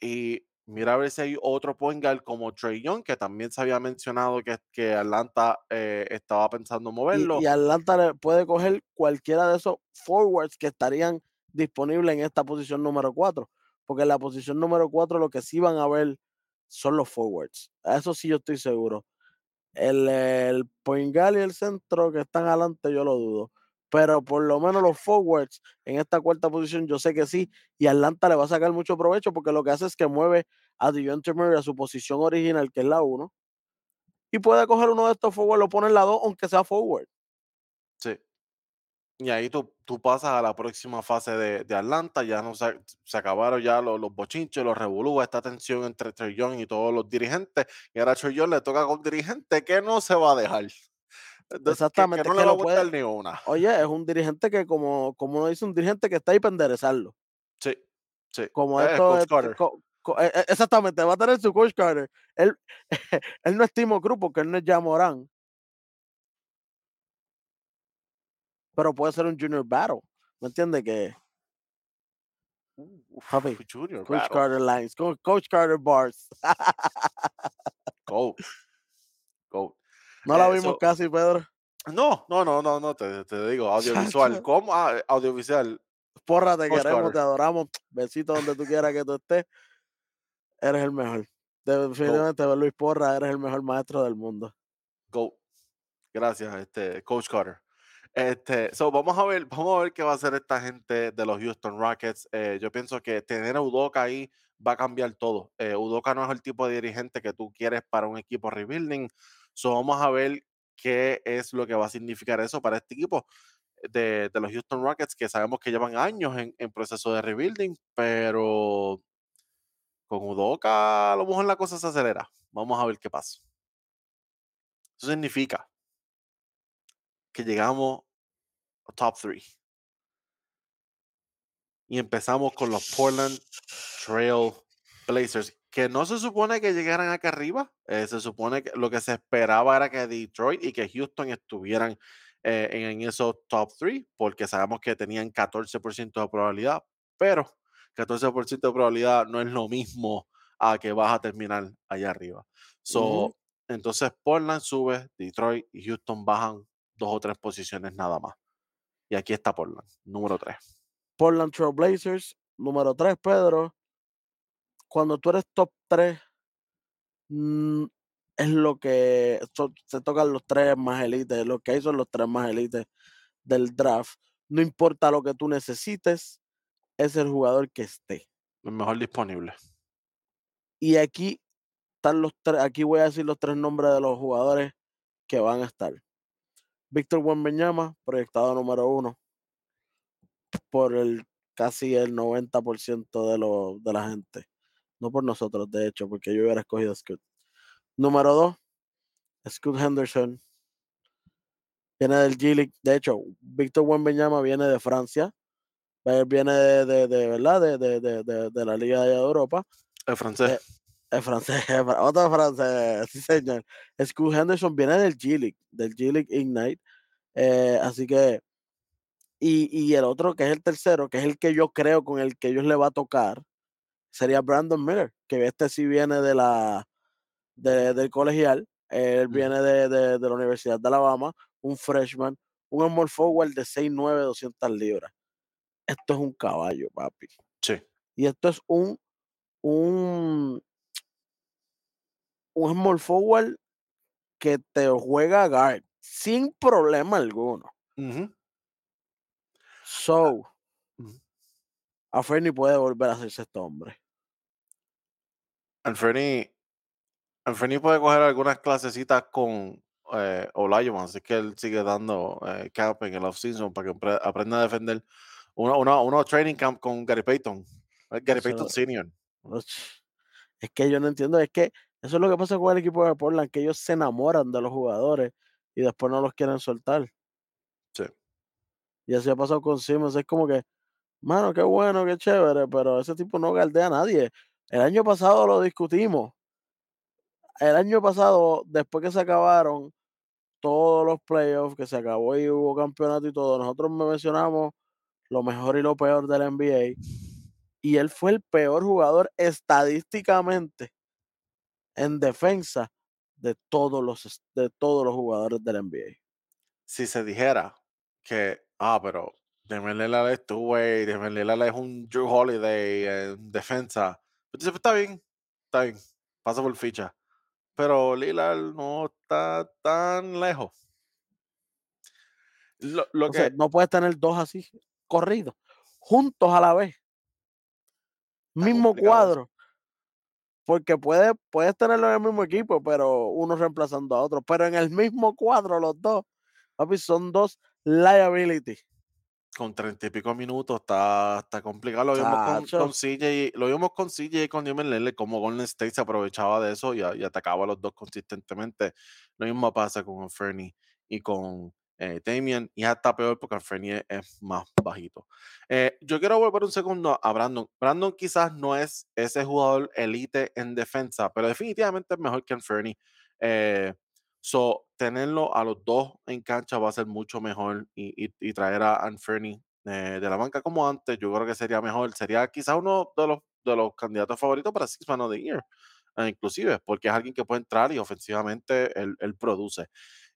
y mira a ver si hay otro point guard como Trey Young, que también se había mencionado que, que Atlanta eh, estaba pensando moverlo. Y, y Atlanta puede coger cualquiera de esos forwards que estarían disponibles en esta posición número 4. Porque en la posición número 4 lo que sí van a ver son los forwards. Eso sí yo estoy seguro. El, el point guard y el centro que están adelante yo lo dudo. Pero por lo menos los forwards en esta cuarta posición yo sé que sí. Y Atlanta le va a sacar mucho provecho porque lo que hace es que mueve a DeJounte Murray a su posición original, que es la 1. Y puede coger uno de estos forwards, lo pone en la 2, aunque sea forward. Y ahí tú, tú pasas a la próxima fase de, de Atlanta, ya no se, se acabaron ya los, los bochinches, los revolú, esta tensión entre Trey Young y todos los dirigentes, y ahora a Trey Young le toca con un dirigente que no se va a dejar. Entonces, Exactamente, que, no le va a lo puede- gustar ni una. Oye, es un dirigente que, como, como dice, un dirigente que está ahí para enderezarlo. Sí, sí. Como Es esto, Coach co- co- eh, eh, exactamente, va a tener su coach Carter. Él, (laughs) él no es Timo Cruz porque él no es Jamorán. Pero puede ser un Junior Battle. ¿Me entiendes? Que Uf, Papi, Junior Coach Battle. Carter Lines, Co- Coach Carter Bars. Goat. (laughs) Goat. no la Eh, vimos so- casi, Pedro. No, no, no, no, no, te, te digo, audiovisual. ¿Cómo? Ah, audiovisual. Porra, te Coach queremos, Carter. te adoramos. Besito donde tú quieras que tú estés. Eres el mejor. Definitivamente, Luis Porra, eres el mejor maestro del mundo. Go. Gracias, este, Coach Carter. Este, so, vamos a ver, vamos a ver qué va a hacer esta gente de los Houston Rockets. Eh, yo pienso que tener a Udoka ahí va a cambiar todo. Eh, Udoka no es el tipo de dirigente que tú quieres para un equipo rebuilding. So, vamos a ver qué es lo que va a significar eso para este equipo de, de los Houston Rockets, que sabemos que llevan años en, en proceso de rebuilding, pero con Udoka a lo mejor la cosa se acelera. Vamos a ver qué pasa. Eso significa que llegamos a top 3. Y empezamos con los Portland Trail Blazers, que no se supone que llegaran acá arriba. eh, se supone que lo que se esperaba era que Detroit y que Houston estuvieran eh, en, en esos top 3, porque sabemos que tenían 14% de probabilidad, pero 14% de probabilidad no es lo mismo a que vas a terminar allá arriba. So. Entonces Portland sube, Detroit y Houston bajan dos o tres posiciones nada más. Y aquí está Portland, número 3. Portland Trail Blazers, número 3, Pedro. Cuando tú eres top 3, es lo que son- se tocan los tres más élites. Lo que hay son los tres más élites del draft. No importa lo que tú necesites, es el jugador que esté. El mejor disponible. Y aquí están los tres, aquí voy a decir los tres nombres de los jugadores que van a estar. Víctor Wembanyama, proyectado número uno, por el casi el 90% de, lo, de la gente. No por nosotros, de hecho, porque yo hubiera escogido a Scoot. Número dos, Scoot Henderson. Viene del G-League. De hecho, Víctor Wembanyama viene de Francia. Él viene de, de, de ¿verdad? De, de, de, de, de la Liga de Europa. El francés. Es francés, otro francés, sí señor. Scoot Henderson viene del G-League, del G-League Ignite. Eh, así que, y, y el otro, que es el tercero, que es el que yo creo con el que ellos le va a tocar, sería Brandon Miller, que este sí viene de la, de- del colegial. Él viene de, de- de la Universidad de Alabama, un freshman, un small forward de 6'9, 200 libras. Esto es un caballo, papi. Sí. Y esto es un, un, un small forward que te juega guard sin problema alguno. Ujú. So, Ujú. a Fernie puede volver a hacerse este hombre. Anthony, Anthony puede coger algunas clasecitas con eh, Olajuwon, así que él sigue dando eh, en el offseason para que apre- aprenda a defender. Uno, uno, uno training camp con Gary Payton. eh, Gary Payton Senior. Es que yo no entiendo, es que eso es lo que pasa con el equipo de Portland, que ellos se enamoran de los jugadores y después no los quieren soltar. Sí. Y así ha pasado con Simmons, es como que, mano, qué bueno, qué chévere, pero ese tipo no galdea a nadie. El año pasado lo discutimos. El año pasado, después que se acabaron todos los playoffs, que se acabó y hubo campeonato y todo, nosotros me mencionamos lo mejor y lo peor del NBA. Y él fue el peor jugador estadísticamente en defensa de todos los, de todos los jugadores del NBA. Si se dijera que, ah, pero Damian Lillard es two way, Damian Lillard es un Drew Holiday en defensa. Pues dices, "Pues está bien, está bien, pasa por ficha. Pero Lillard no está tan lejos. Lo, lo O sea, que, no puedes tener dos así corridos, juntos a la vez. Mismo complicado cuadro. Porque puedes, puedes tenerlo en el mismo equipo, pero uno reemplazando a otro. Pero en el mismo cuadro, los dos, papi, son dos liability. con treinta y pico minutos está, está complicado. Lo vimos con, Chacho. con CJ, lo vimos con CJ y con como Golden State se aprovechaba de eso y, y atacaba a los dos consistentemente. Lo mismo pasa con Fernie y con eh, Damian, y hasta peor porque Fernie es, más bajito. Eh, yo quiero volver un segundo a Brandon. Brandon quizás no es ese jugador elite en defensa, pero definitivamente es mejor que Fernie. Eh, So, tenerlo a los dos en cancha va a ser mucho mejor y, y- y traer a Anferni eh, de la banca como antes, yo creo que sería mejor. Sería quizás uno de los, de los candidatos favoritos para Six Man of the Year, eh, inclusive, porque es alguien que puede entrar y ofensivamente él, él produce.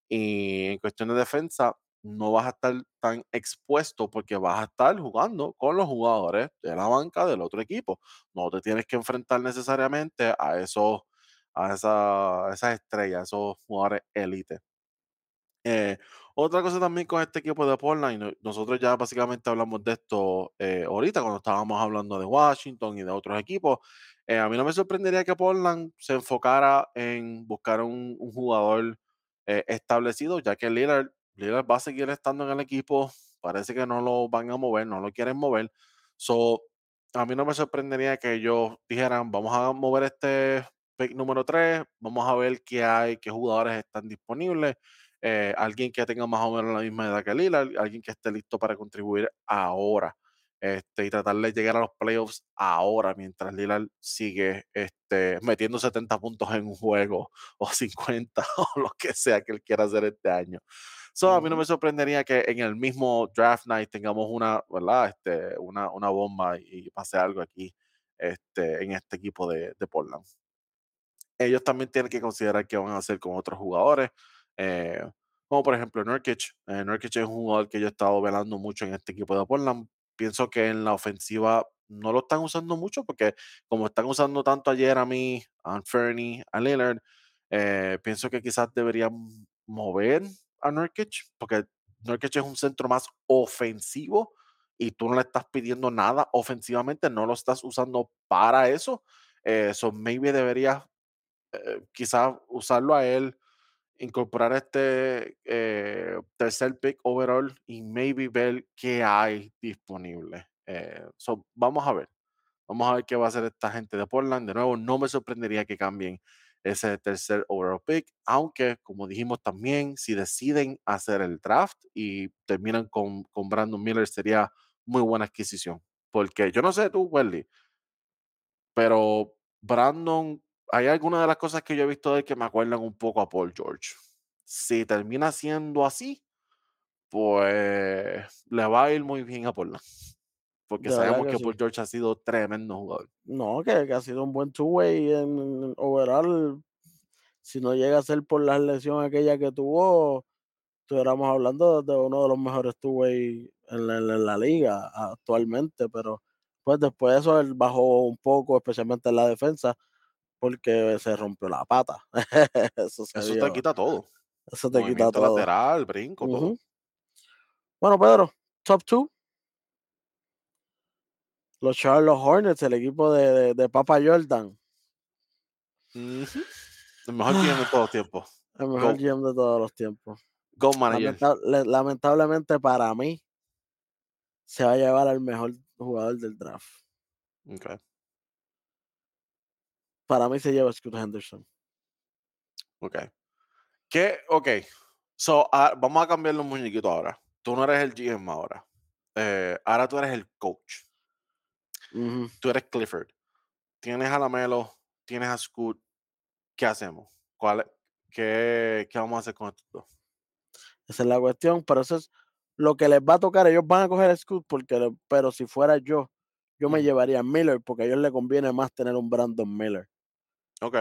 Y en cuestión de defensa, no vas a estar tan expuesto porque vas a estar jugando con los jugadores de la banca del otro equipo. No te tienes que enfrentar necesariamente a esos, a esa, esas estrellas, a esos jugadores élite. Eh, otra cosa también con este equipo de Portland, nosotros ya básicamente hablamos de esto eh, ahorita cuando estábamos hablando de Washington y de otros equipos. eh, a mí no me sorprendería que Portland se enfocara en buscar un jugador eh, establecido, ya que Lillard, Lillard va a seguir estando en el equipo. Parece que no lo van a mover, no lo quieren mover. So, a mí no me sorprendería que ellos dijeran, vamos a mover este pick número 3, vamos a ver qué hay, qué jugadores están disponibles eh, alguien que tenga más o menos la misma edad que Lillard, alguien que esté listo para contribuir ahora. Este, y tratar de llegar a los playoffs ahora, mientras Lillard sigue este, metiendo 70 puntos en un juego, (laughs) o 50, (laughs) o lo que sea que él quiera hacer este año. So, a mí no me sorprendería que en el mismo draft night tengamos una, ¿verdad? Este, una, una bomba y pase algo aquí este, en este equipo de, de Portland ellos también tienen que considerar qué van a hacer con otros jugadores, eh, como por ejemplo Nurkic. Eh, Nurkic es un jugador que yo he estado velando mucho en este equipo de Portland. Pienso que en la ofensiva no lo están usando mucho porque como están usando tanto a Jeremy, a Fernie, a Lillard, eh, pienso que quizás deberían mover a Nurkic porque Nurkic es un centro más ofensivo y tú no le estás pidiendo nada ofensivamente, no lo estás usando para eso. Eh, so maybe deberías eh, quizás usarlo a él, incorporar este eh, tercer pick overall y maybe ver qué hay disponible. Eh, so, vamos a ver. Vamos a ver qué va a hacer esta gente de Portland. De nuevo, no me sorprendería que cambien ese tercer overall pick, aunque como dijimos también, si deciden hacer el draft y terminan con, con Brandon Miller, sería muy buena adquisición. Porque yo no sé tú, Welly, pero Brandon, hay algunas de las cosas que yo he visto de él que me acuerdan un poco a Paul George. Si termina siendo así, pues le va a ir muy bien a Portland, porque De sabemos que que Paul sí. George ha sido tremendo jugador. No, que, que ha sido un buen two-way en overall. Si no llega a ser por la lesión aquella que tuvo, estuviéramos hablando de uno de los mejores two-way en la, en la liga actualmente, pero pues después de eso él bajó un poco, especialmente en la defensa, porque se rompió la pata. (laughs) Eso te quita todo. eso te quita todo. lateral, brinco, todo. Bueno, Pedro, top two. Los Charlotte Hornets, el equipo de, de, de Papa Jordan. (sighs) El mejor GM de todos los tiempos. El mejor Go, GM de todos los tiempos. go manager. Lamentable- lamentablemente para mí, se va a llevar al mejor jugador del draft. Okay. Para mí se lleva Scott Henderson. Ok. ¿Qué? Ok. So, ah, vamos a cambiar los muñequitos ahora. Tú no eres el GM ahora. Eh, ahora tú eres el coach. Tú eres Clifford. Tienes a Lamelo, tienes a Scoot. ¿Qué hacemos? ¿Cuál, qué, ¿Qué vamos a hacer con estos dos? Esa es la cuestión, pero eso es lo que les va a tocar. Ellos van a coger a Scoot, porque, le- pero si fuera yo, yo me llevaría a Miller, porque a ellos les conviene más tener un Brandon Miller. Ok.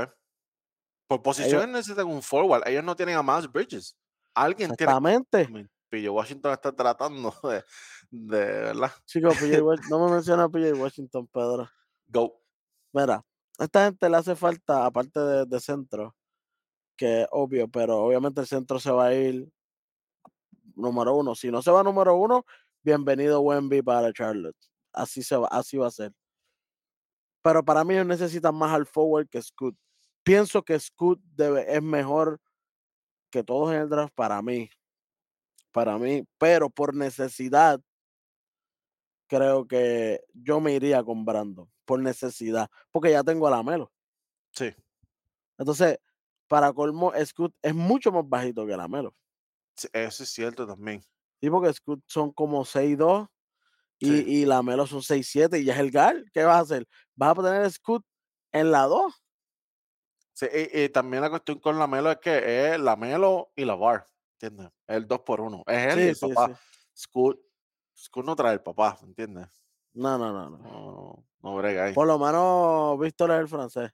Por posiciones necesitan un forward. Ellos no tienen a Miles Bridges. Alguien tiene. Exactamente. Mi- Pillo Washington está tratando (laughs) de, de ¿verdad? Chicos, (laughs) PJ no me menciona a PJ Washington, Pedro. Go. Mira, a esta gente le hace falta, aparte de, de centro, que es obvio, pero obviamente el centro se va a ir número uno. Si no se va número uno, bienvenido Wemby para Charlotte. Así se va, así va a ser. Pero para mí ellos necesitan más al forward que Scoot. Pienso que Scoot debe, es mejor que todos en el draft para mí. Para mí, pero por necesidad, creo que yo me iría con Brandon. Por necesidad. Porque ya tengo a la Melo. Sí. Entonces, para colmo, Scoot es mucho más bajito que la Melo. sí, Eso es cierto también. Sí, porque Scoot son como 6'2 y, Sí. y la Melo son 6'7 y ya es el guard. ¿Qué vas a hacer? ¿Vas a tener Scoot en la 2? Sí, y, y también la cuestión con la Melo es que es la Melo y la Bar. ¿Entiendes? El 2 por 1 Es él y Sí, el sí, papá. Scoot Scoot no trae el papá, ¿entiendes? No, no, no, no. No, no brega ahí. Por lo menos Víctor es el francés.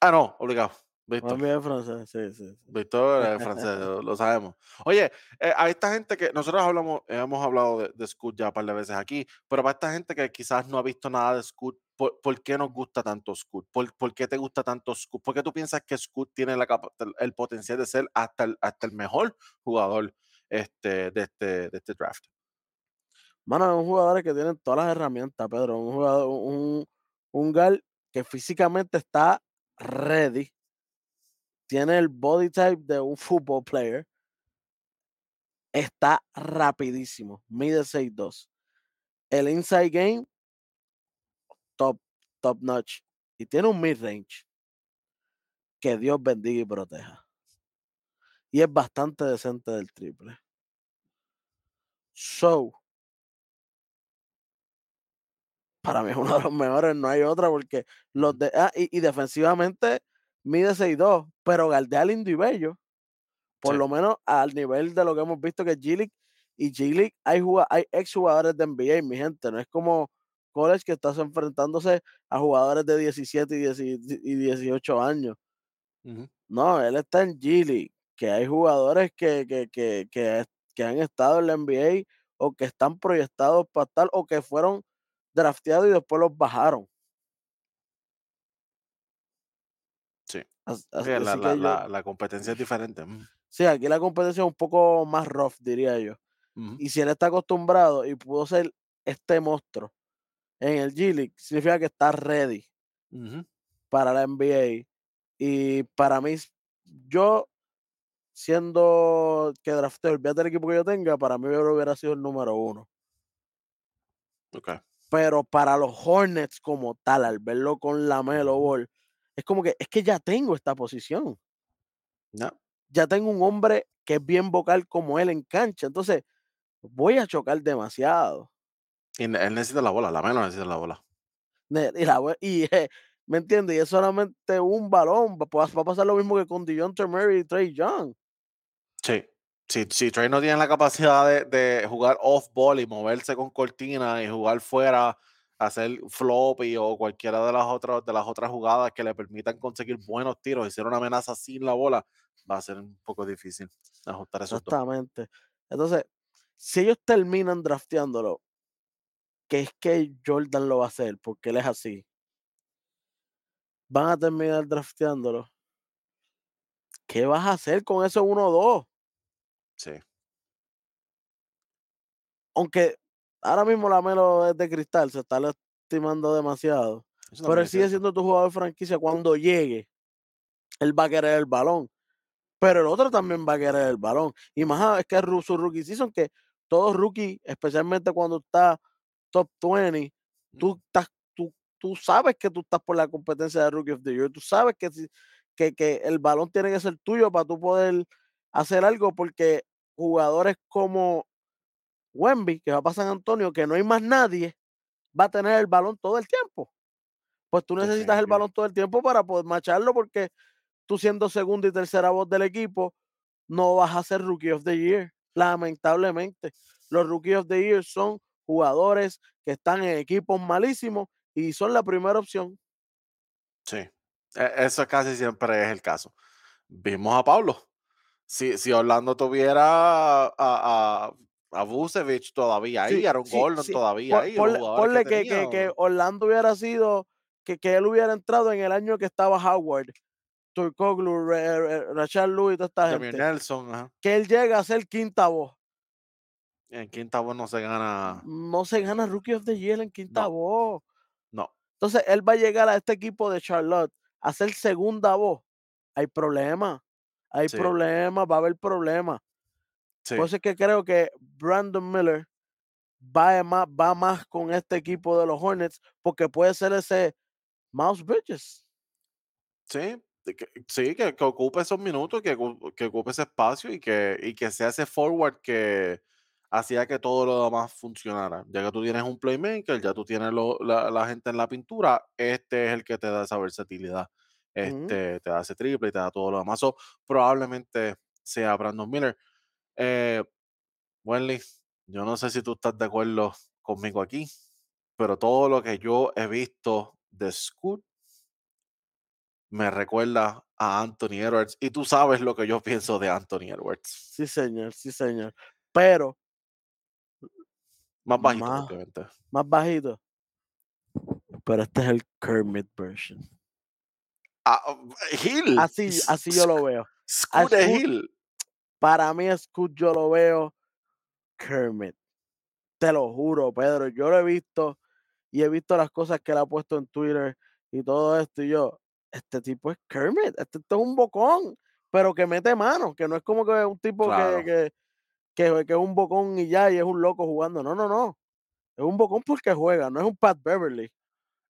Ah, no, obligado. Más Víctor. bien el francés, sí, sí. sí. Víctor es francés, (laughs) lo, lo sabemos. Oye, eh, a esta gente que nosotros hablamos, hemos hablado de, de Scoot ya un par de veces aquí, pero para esta gente que quizás no ha visto nada de Scoot, ¿por, por qué nos gusta tanto Scoot? ¿Por, por qué te gusta tanto Scoot? ¿Por qué tú piensas que Scoot tiene la el, potencial de ser hasta el, hasta el mejor jugador este, de, este, de este draft? Mano, es un jugador que tiene todas las herramientas, Pedro. Un jugador, un, un gal que físicamente está ready. Tiene el body type de un football player. Está rapidísimo. Mide 6'2. El inside game, top, top notch. Y tiene un mid range. Que Dios bendiga y proteja. Y es bastante decente del triple. So, para mí es uno de los mejores, no hay otra, porque los de. Ah, y, y defensivamente mide 6'2, pero galdea lindo y bello. Por Sí. lo menos al nivel de lo que hemos visto que es G-League. Y G-League hay, juga- hay ex jugadores de NBA, mi gente. No es como college que estás enfrentándose a jugadores de 17 y, 10 y 18 años. No, él está en G-League, que hay jugadores que, que, que, que, que han estado en la NBA o que están proyectados para estar o que fueron drafteados y después los bajaron. La, así la, yo- la, la competencia es diferente. mm, sí, aquí la competencia es un poco más rough, diría yo. Y si él está acostumbrado y pudo ser este monstruo en el G-League, significa que está ready para la NBA. Y para mí, yo siendo que drafteo, olvídate del equipo que yo tenga, para mí Vero hubiera sido el número uno. Ok. Pero para los Hornets como tal, al verlo con la Melo Ball, es como que es que ya tengo esta posición. Ya. Ya tengo un hombre que es bien vocal como él en cancha. Entonces, voy a chocar demasiado. Y él necesita la bola, la menos necesita la bola. Y, la we- y, eh, ¿me entiendes? Y es solamente un balón. Va, va a pasar lo mismo que con DeJounte Murray y Trey Young. Sí. Si, si Trey no tiene la capacidad de, de jugar off-ball y moverse con cortina y jugar fuera, hacer floppy o cualquiera de las otras de las otras jugadas que le permitan conseguir buenos tiros y ser una amenaza sin la bola, va a ser un poco difícil ajustar dos. Exactamente. Entonces, si ellos terminan drafteándolo, que es que Jordan lo va a hacer, porque él es así. Van a terminar drafteándolo. ¿Qué vas a hacer con esos 1-2? Sí. Aunque ahora mismo la Melo es de cristal, se está lastimando demasiado. Eso Pero él sigue siendo tu jugador de franquicia cuando llegue. Él va a querer el balón. Pero el otro también va a querer el balón. Y más ah, es que es su rookie season, que todo rookie, especialmente cuando está top 20, tú, estás, tú, tú sabes que tú estás por la competencia de Rookie of the Year. Tú sabes que, si- que, que el balón tiene que ser tuyo para tú poder hacer algo, porque jugadores como Wemby, que va para San Antonio, que no hay más nadie, va a tener el balón todo el tiempo. Pues tú necesitas el balón todo el tiempo para poder macharlo, porque tú siendo segunda y tercera voz del equipo, no vas a ser Rookie of the Year. Lamentablemente, los Rookie of the Year son jugadores que están en equipos malísimos y son la primera opción. Sí, e- eso casi siempre es el caso. Vimos a Pablo. Si, si Orlando tuviera a, a, a Vucevic todavía ahí, Sí, Aaron sí, Gordon sí. todavía ahí, los ponle, que que, Orlando hubiera sido, que, que él hubiera entrado en el año que estaba Howard, Turkoglu, Ra- Ra- Rashad Lewis, toda esta Damian gente. Nelson, ajá. Que él llega a ser quinta voz. En quinta voz no se gana. No se gana Rookie of the Year en quinta No. voz. No, Entonces él va a llegar a este equipo de Charlotte a ser segunda voz. Hay problemas. Hay problemas, va a haber problemas. Sí, Por eso es que creo que Brandon Miller va más, va más con este equipo de los Hornets porque puede ser ese Mouse Bridges. sí, que, sí, que, que ocupe esos minutos, que, que ocupe ese espacio y que, y que sea ese forward que hacía que todo lo demás funcionara. Ya que tú tienes un playmaker, ya tú tienes lo- la, la gente en la pintura, este es el que te da esa versatilidad. Este, te da ese triple y te da todo lo demás. So, probablemente sea Brandon Miller. Eh, Wenley, yo no sé si tú estás de acuerdo conmigo aquí, pero todo lo que yo he visto de Scoot me recuerda a Anthony Edwards y tú sabes lo que yo pienso de Anthony Edwards. Sí, señor, sí, señor. Pero Más bajito, Más- obviamente. más bajito. Pero este es el Kermit version. Ah, Hill. Así, así yo lo veo. Scoot Scoot- Hill. Para mí, Scoot yo lo veo Kermit. Te lo juro, Pedro. Yo lo he visto y he visto las cosas que él ha puesto en Twitter y todo esto. Y yo, este tipo es Kermit. Este, este es un bocón, pero que mete mano. Que no es como que un tipo que, que, que es un bocón y ya, y es un loco jugando. No, no, no. Es un bocón porque juega, no es un Pat Beverly.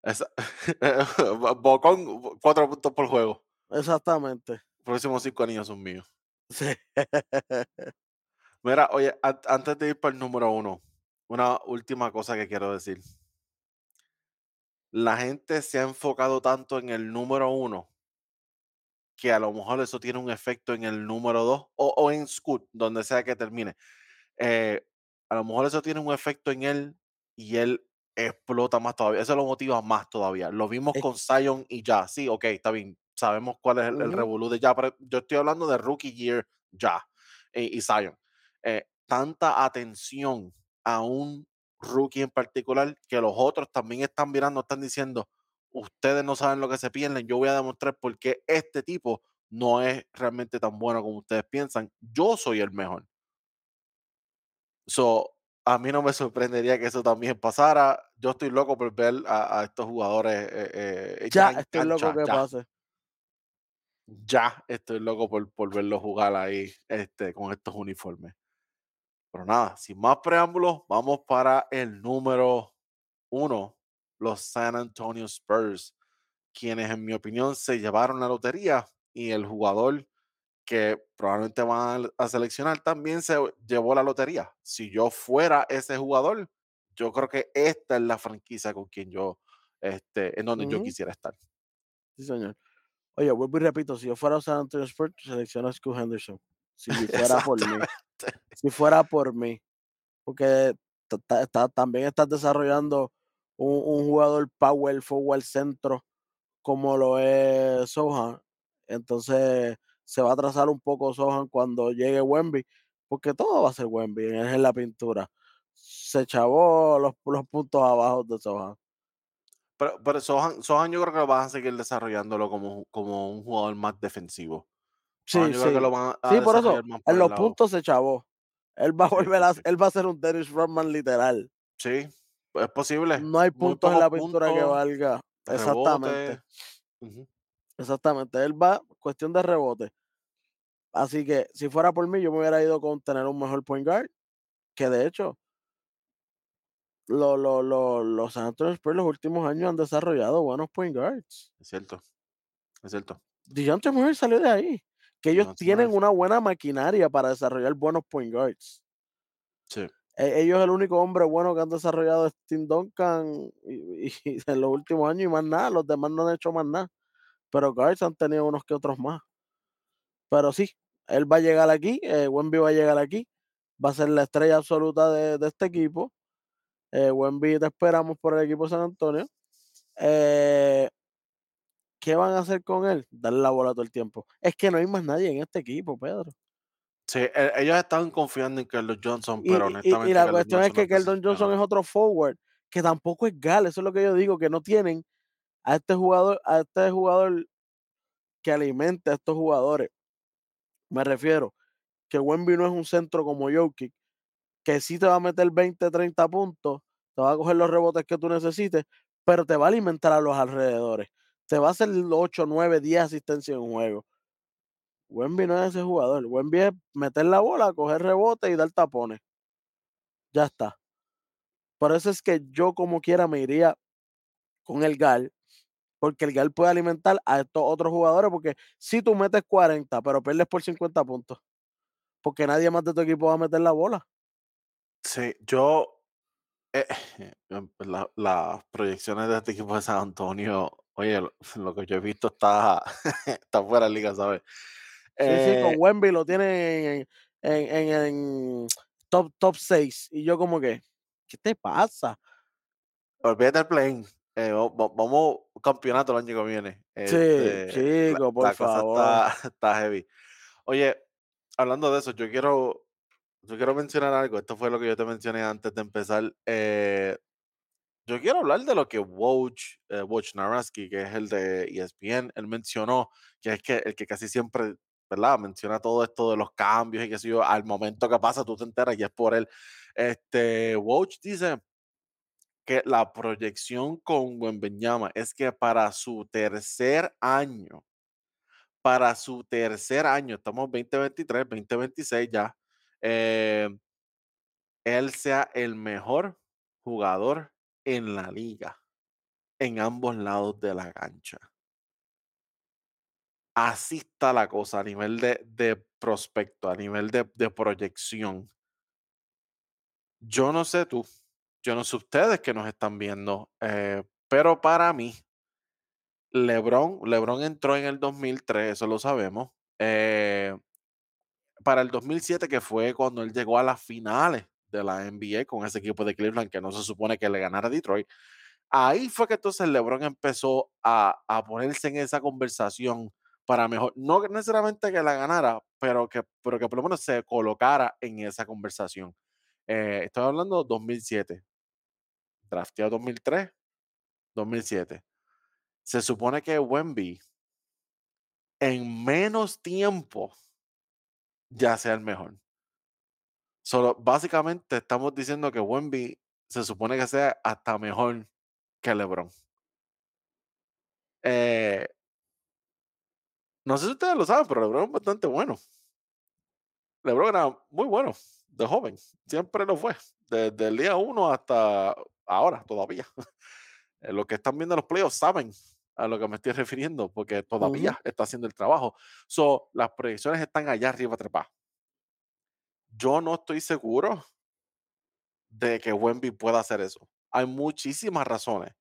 Esa- (laughs) Bocón, cuatro puntos por juego. Exactamente. Próximos cinco anillos son míos. Sí. Mira, oye, an- antes de ir para el número uno, una última cosa que quiero decir. La gente se ha enfocado tanto en el número uno que a lo mejor eso tiene un efecto en el número dos o, o en Scoot, donde sea que termine. Eh, a lo mejor eso tiene un efecto en él y él explota más todavía. Eso lo motiva más todavía. Lo vimos Es- con Zion y ya. Sí, ok, está bien. Sabemos cuál es el, el Ujú. revolú de ya, pero yo estoy hablando de Rookie Year ya y, y Zion. Eh, tanta atención a un rookie en particular que los otros también están mirando, están diciendo, ustedes no saben lo que se pierden, yo voy a demostrar por qué este tipo no es realmente tan bueno como ustedes piensan. Yo soy el mejor. So, a mí no me sorprendería que eso también pasara. Yo estoy loco por ver a, a estos jugadores eh, eh, ya estoy loco que ya, pase. Ya estoy loco por, por verlos jugar ahí este, con estos uniformes. Pero nada, sin más preámbulos, vamos para el número uno, los San Antonio Spurs, quienes en mi opinión se llevaron la lotería y el jugador que probablemente van a seleccionar también se llevó la lotería. Si yo fuera ese jugador, yo creo que esta es la franquicia con quien yo, este, en donde yo quisiera estar. Sí, señor. Oye, vuelvo y repito, si yo fuera San Antonio Spurs, selecciono a Scoot Henderson. Si (laughs) fuera por mí. Si fuera por mí. Porque ta- ta- ta- también estás desarrollando un, un jugador power forward centro como lo es Sohan. Entonces se va a atrasar un poco Sohan cuando llegue Wemby, porque todo va a ser Wemby, es en la pintura. Se chavó los, los puntos abajo de Sohan. Pero, pero Sohan, Sohan yo creo que lo van a seguir desarrollándolo como, como un jugador más defensivo. Sohan Sí, yo creo sí. que lo van a Sí, por eso, por en los lado. puntos se chavó. Él va a volver a, sí. él va a ser un Dennis Rodman literal. Sí, es posible. No hay puntos en la pintura que valga. Exactamente. Exactamente, él va cuestión de rebote. Así que si fuera por mí, yo me hubiera ido con tener un mejor point guard, que de hecho, lo- lo- lo- los San Antonio Spurs los últimos años han desarrollado buenos point guards. Es cierto. Es cierto. DeJounte Murray salió de ahí, que ellos tienen una buena maquinaria para desarrollar buenos point guards. Sí. E- Ellos el único hombre bueno que han desarrollado es Tim Duncan y, y- (laughs) y en los últimos años y más nada, los demás no han hecho más nada. Pero guards han tenido unos que otros más. Pero sí, él va a llegar aquí, eh, Wemby va a llegar aquí, va a ser la estrella absoluta de, de este equipo. Eh, te esperamos por el equipo de San Antonio. Eh, ¿Qué van a hacer con él? Darle la bola todo el tiempo. Es que no hay más nadie en este equipo, Pedro. Sí, e- ellos estaban confiando en Carlos Johnson, Y, pero y- y- honestamente y la Carlos cuestión es que no Keldon Johnson es otro forward, que tampoco es Gal, eso es lo que yo digo, que no tienen a este jugador, a este jugador que alimenta a estos jugadores. Me refiero que Wemby no es un centro como Jokic, que sí te va a meter 20, 30 puntos, te va a coger los rebotes que tú necesites, pero te va a alimentar a los alrededores. Te va a hacer 8, 9, 10 asistencias en un juego. Wemby no es ese jugador. Wemby es meter la bola, coger rebote y dar tapones. Ya está. Por eso es que yo como quiera me iría con el Gal, porque el Gal puede alimentar a estos otros jugadores, porque si tú metes 40, pero pierdes por 50 puntos, porque nadie más de tu equipo va a meter la bola. Sí, yo. eh, (laughs) em, la- las proyecciones de este equipo de San Antonio, oye, lo, (laughs) lo que yo he visto está, (laughs) está fuera de liga, ¿sabes? Sí, sí, con Eh, Wemby lo tienen en, en, en- en top, top 6. Y yo como que, ¿qué te pasa? Olvídate del play eh, vamos campeonato el año que viene. Sí, Este, la, chico, por la cosa favor. está, está heavy. Oye, hablando de eso, yo quiero, yo quiero mencionar algo. Esto fue lo que yo te mencioné antes de empezar. Eh, yo quiero hablar de lo que Woj, eh, Naraski, que es el de ESPN, él mencionó, que es que el que casi siempre, ¿verdad? Menciona todo esto de los cambios y que sé yo, al momento que pasa tú te enteras y es por él. Este, Woj dice que la proyección con Wembenyama es que para su tercer año, para su tercer año, estamos 2023, 2026 ya, eh, él sea el mejor jugador en la liga, en ambos lados de la cancha. Así está la cosa a nivel de, de prospecto, a nivel de, de proyección. Yo no sé tú, yo no sé ustedes que nos están viendo, eh, pero para mí, LeBron, LeBron entró en el 2003, eso lo sabemos. eh, para el 2007, que fue cuando él llegó a las finales de la NBA con ese equipo de Cleveland que no se supone que le ganara a Detroit. Ahí fue que entonces LeBron empezó a, a ponerse en esa conversación para mejor, no necesariamente que la ganara, pero que, pero que por lo menos se colocara en esa conversación. Eh, estoy hablando de 2007, drafteado 2003, 2007. Se supone que Wemby en menos tiempo ya sea el mejor. Solo, básicamente estamos diciendo que Wemby se supone que sea hasta mejor que LeBron. Eh, no sé si ustedes lo saben, pero LeBron es bastante bueno. LeBron era muy bueno de joven, siempre lo fue, desde el día uno hasta ahora todavía. (laughs) Eh, Los que están viendo los playoffs saben a lo que me estoy refiriendo, porque todavía está haciendo el trabajo. So, las proyecciones están allá arriba trepadas. Yo no estoy seguro de que Wemby pueda hacer eso. Hay muchísimas razones.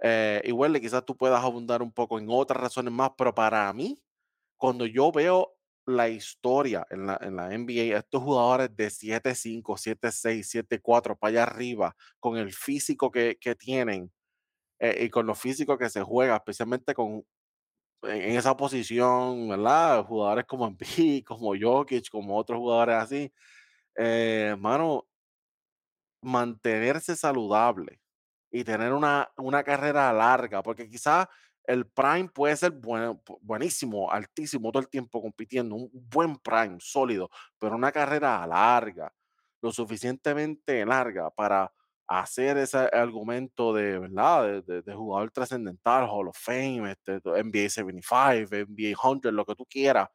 Eh, igual, quizás tú puedas abundar un poco en otras razones más, pero para mí, cuando yo veo la historia en la, en la NBA, estos jugadores de 7-5, 7-6, 7-4 para allá arriba, con el físico que, que tienen eh, y con lo físico que se juega, especialmente con en esa posición, ¿verdad? Jugadores como (laughs) Embiid, como Jokic, como otros jugadores así. Eh, mano, mantenerse saludable y tener una, una carrera larga, porque quizás el prime puede ser bueno, pu- buenísimo, altísimo todo el tiempo compitiendo, un buen prime, sólido, pero una carrera larga, lo suficientemente larga para hacer ese argumento de, ¿verdad? De, de- jugador trascendental, Hall of Fame, este, NBA 75, NBA 100, lo que tú quieras.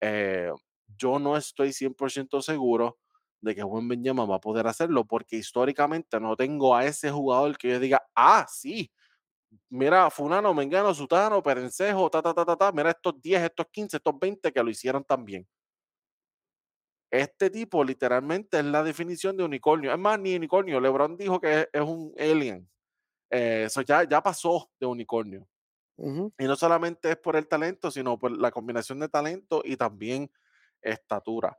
eh, yo no estoy 100% seguro de que Juan Benjama va a poder hacerlo, porque históricamente no tengo a ese jugador que yo diga, ah, sí, mira, Fulano, Mengano, Sutano, Perencejo, ta, ta, ta, ta, ta, mira estos 10, estos 15, estos 20 que lo hicieron también. Este tipo literalmente es la definición de unicornio. Es más, ni unicornio. LeBron dijo que es, es un alien. Eh, eso ya, ya pasó de unicornio. Ujú. Y no solamente es por el talento, sino por la combinación de talento y también estatura.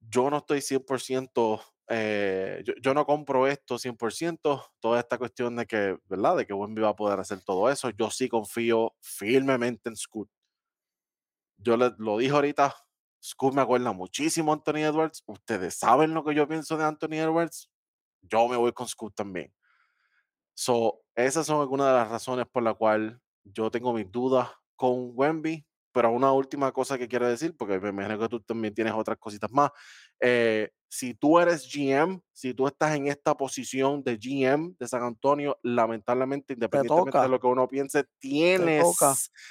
yo no estoy 100%, eh, yo, yo no compro esto 100%, toda esta cuestión de que, ¿verdad? De que Wemby va a poder hacer todo eso. Yo sí confío firmemente en Scoot. Yo le, lo dije ahorita, Scoot me acuerda muchísimo a Anthony Edwards. Ustedes saben lo que yo pienso de Anthony Edwards. Yo me voy con Scoot también. So, esas son algunas de las razones por la cual yo tengo mis dudas con Wemby. Pero una última cosa que quiero decir, porque me imagino que tú también tienes otras cositas más. eh, si tú eres GM, si tú estás en esta posición de GM de San Antonio, lamentablemente, Te independientemente de lo que uno piense, tienes,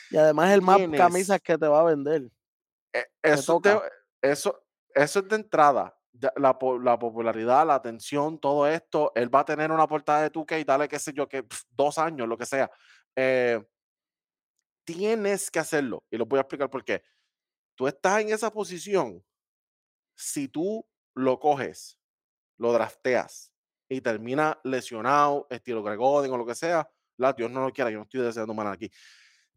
Y además el más camisas que te va a vender. E- Te eso, es de, toca. eso, eso es de entrada. La, la popularidad, la atención, todo esto, él va a tener una portada de 2K y dale, qué sé yo, que dos años, lo que sea. Eh, tienes que hacerlo. Y lo voy a explicar por qué. Tú estás en esa posición. Si tú lo coges, lo drafteas y termina lesionado, estilo Greg Oden o lo que sea, la, Dios no lo quiera, yo no estoy deseando mal aquí.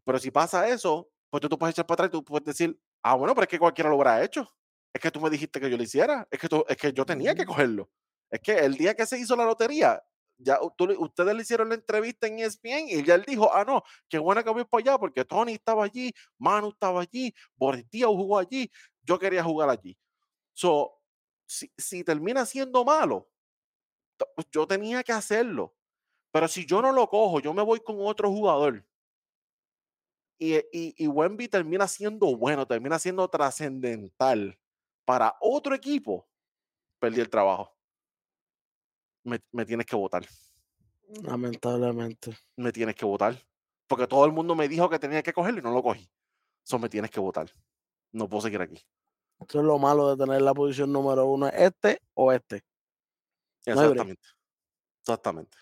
Pero si pasa eso, pues tú te puedes echar para atrás y tú puedes decir, ah, bueno, pero es que cualquiera lo habrá hecho. es que tú me dijiste que yo lo hiciera, es que, tú, es que yo tenía que Ujú. cogerlo. Es que el día que se hizo la lotería, ya tú ustedes le hicieron la entrevista en ESPN y ya él dijo, ah, no, qué buena que voy para allá porque Tony estaba allí, Manu estaba allí, Boris Díaz jugó allí, yo quería jugar allí. So, si, si termina siendo malo, yo tenía que hacerlo. Pero si yo no lo cojo, yo me voy con otro jugador y, y, y Wemby termina siendo bueno, termina siendo trascendental para otro equipo, perdí el trabajo. Me, me tienes que votar, Lamentablemente. me tienes que votar. Porque todo el mundo me dijo que tenía que cogerlo y no lo cogí. Eso me tienes que votar. No puedo seguir aquí. Eso es lo malo de tener la posición número uno, este o este. No. Exactamente. Exactamente.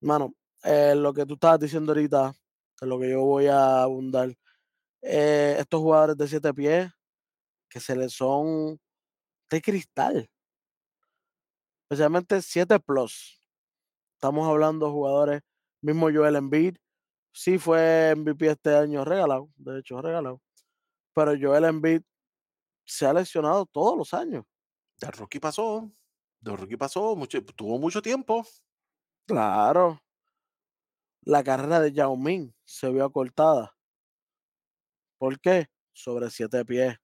Mano, eh, lo que tú estabas diciendo ahorita, de lo que yo voy a abundar, eh, estos jugadores de siete pies que se les son de cristal, especialmente 7 plus. Estamos hablando de jugadores, mismo Joel Embiid, sí fue MVP este año regalado, de hecho regalado, pero Joel Embiid se ha lesionado todos los años. El rookie pasó. El rookie pasó. Mucho, tuvo mucho tiempo. Claro, la carrera de Yao Ming se vio acortada. ¿Por qué? Sobre siete pies.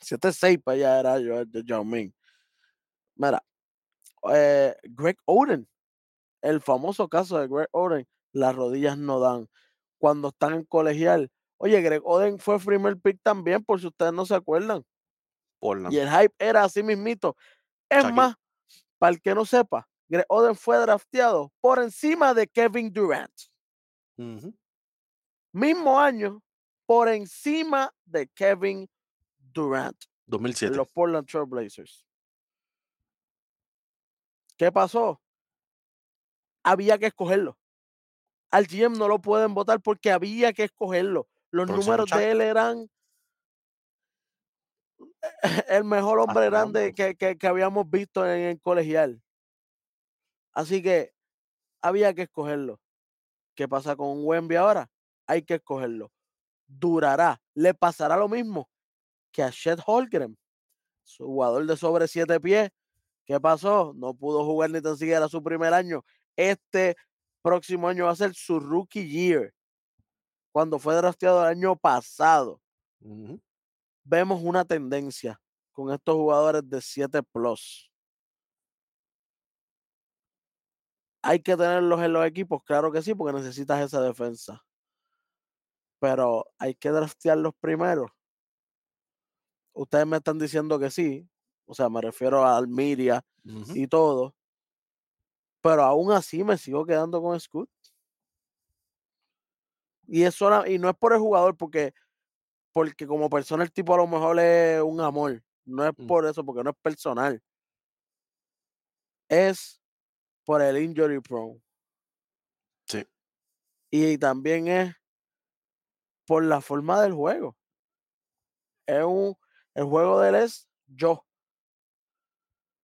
7-6 para allá era yo de Yao Ming. Mira, eh, Greg Oden, el famoso caso de Greg Oden, las rodillas no dan. Cuando están en colegial, oye, Greg Oden fue primer pick también, por si ustedes no se acuerdan. Portland. Y el hype era así mismito. Es más, para el que no sepa, Greg Oden fue drafteado por encima de Kevin Durant. Mismo año, por encima de Kevin Durant. en 2007. los Portland Trail Blazers. ¿Qué pasó? Había que escogerlo. Al GM no lo pueden votar porque había que escogerlo. Los números de él eran (laughs) el mejor hombre grande hambre. que, que- que habíamos visto en el colegial. Así que había que escogerlo. ¿Qué pasa con Wemby ahora? Hay que escogerlo. Durará. Le pasará lo mismo que a Chet Holmgren, su jugador de sobre siete pies. ¿Qué pasó? No pudo jugar ni tan siquiera su primer año. Este próximo año va a ser su rookie year. Cuando fue drafteado el año pasado. Vemos una tendencia con estos jugadores de 7 plus. Hay que tenerlos en los equipos, claro que sí, porque necesitas esa defensa. Pero hay que draftearlos primero. Ustedes me están diciendo que sí. O sea, me refiero a Almiria y todo. Pero aún así me sigo quedando con Scoot. Y eso y no es por el jugador, porque, porque como persona el tipo a lo mejor es un amor. No es Mm. por eso, porque no es personal. Es por el injury prone. Sí. Y también es por la forma del juego. Es un, el juego de él es yo.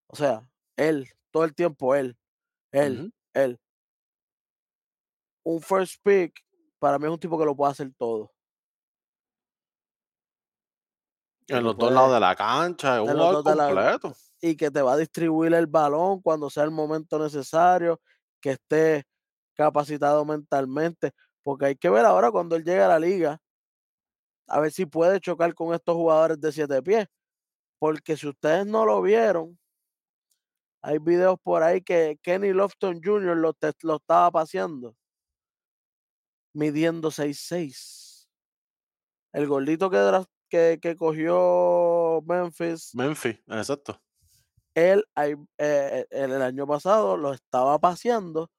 O sea, él, todo el tiempo él, él, él. Un first pick, para mí es un tipo que lo puede hacer todo. En lo los dos lados de la cancha, es un jugador de la- completo. Y que te va a distribuir el balón cuando sea el momento necesario, que esté capacitado mentalmente, porque hay que ver ahora cuando él llegue a la liga, a ver si puede chocar con estos jugadores de siete pies, porque si ustedes no lo vieron, hay videos por ahí que Kenny Lofton Jr. lo, te- lo estaba paseando, midiendo 6'6". El gordito que, que, que cogió Memphis Memphis, exacto. Él eh, el, año pasado lo estaba paseando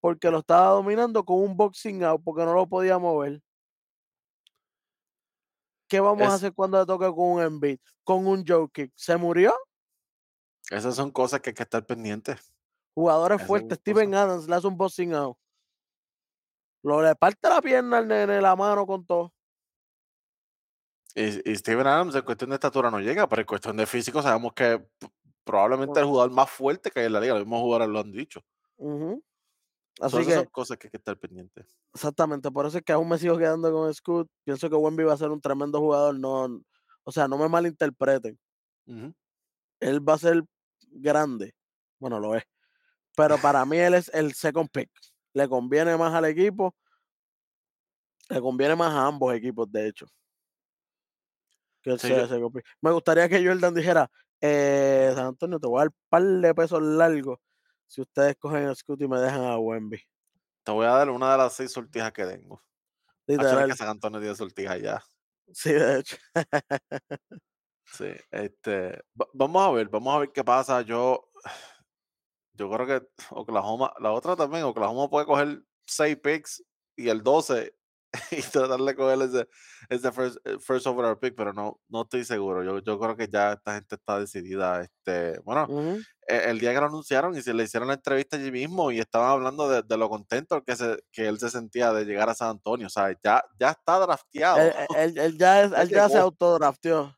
porque lo estaba dominando con un boxing out porque no lo podía mover. ¿Qué vamos a hacer cuando le toque con un Embiid? Con un Joe Kick. ¿Se murió? Esas son cosas que hay que estar pendientes. Jugadores Esas fuertes. Steven Adams le hace un boxing out. Lo le parte la pierna al nene, la mano con todo. Y, y Steven Adams en cuestión de estatura no llega, pero en cuestión de físico sabemos que probablemente el jugador más fuerte que hay en la liga, los mismos jugadores lo han dicho. So, Así esas que, son cosas que hay que estar pendientes. exactamente, por eso es que aún me sigo quedando con Scoot. Pienso que Wemby va a ser un tremendo jugador. No, o sea, no me malinterpreten. Él va a ser grande. Bueno, lo es. Pero para mí él es el second pick. Le conviene más al equipo. Le conviene más a ambos equipos, de hecho. Que Sí, sea yo- el second pick. Me gustaría que Jordan dijera, eh, San Antonio, te voy a dar par de pesos largos si ustedes cogen el scoot y me dejan a Wemby. te voy a dar una de las seis sortijas que tengo. Es Literal. que San Antonio tiene sortijas ya. Sí, de hecho. (laughs) Sí, este, va- vamos a ver, vamos a ver qué pasa. Yo, yo creo que Oklahoma, la otra también, Oklahoma puede coger seis picks y el 12 (laughs) y tratar de coger ese, ese first, eh, first overall pick, pero no, no estoy seguro. Yo, yo creo que ya esta gente está decidida. Este, bueno, e- el día que lo anunciaron y se le hicieron la entrevista allí mismo y estaban hablando de, de lo contento que, se, que él se sentía de llegar a San Antonio. O sea, ya, ya está drafteado. Él, él- él ya, es, (laughs) Él ya se autodrafteó.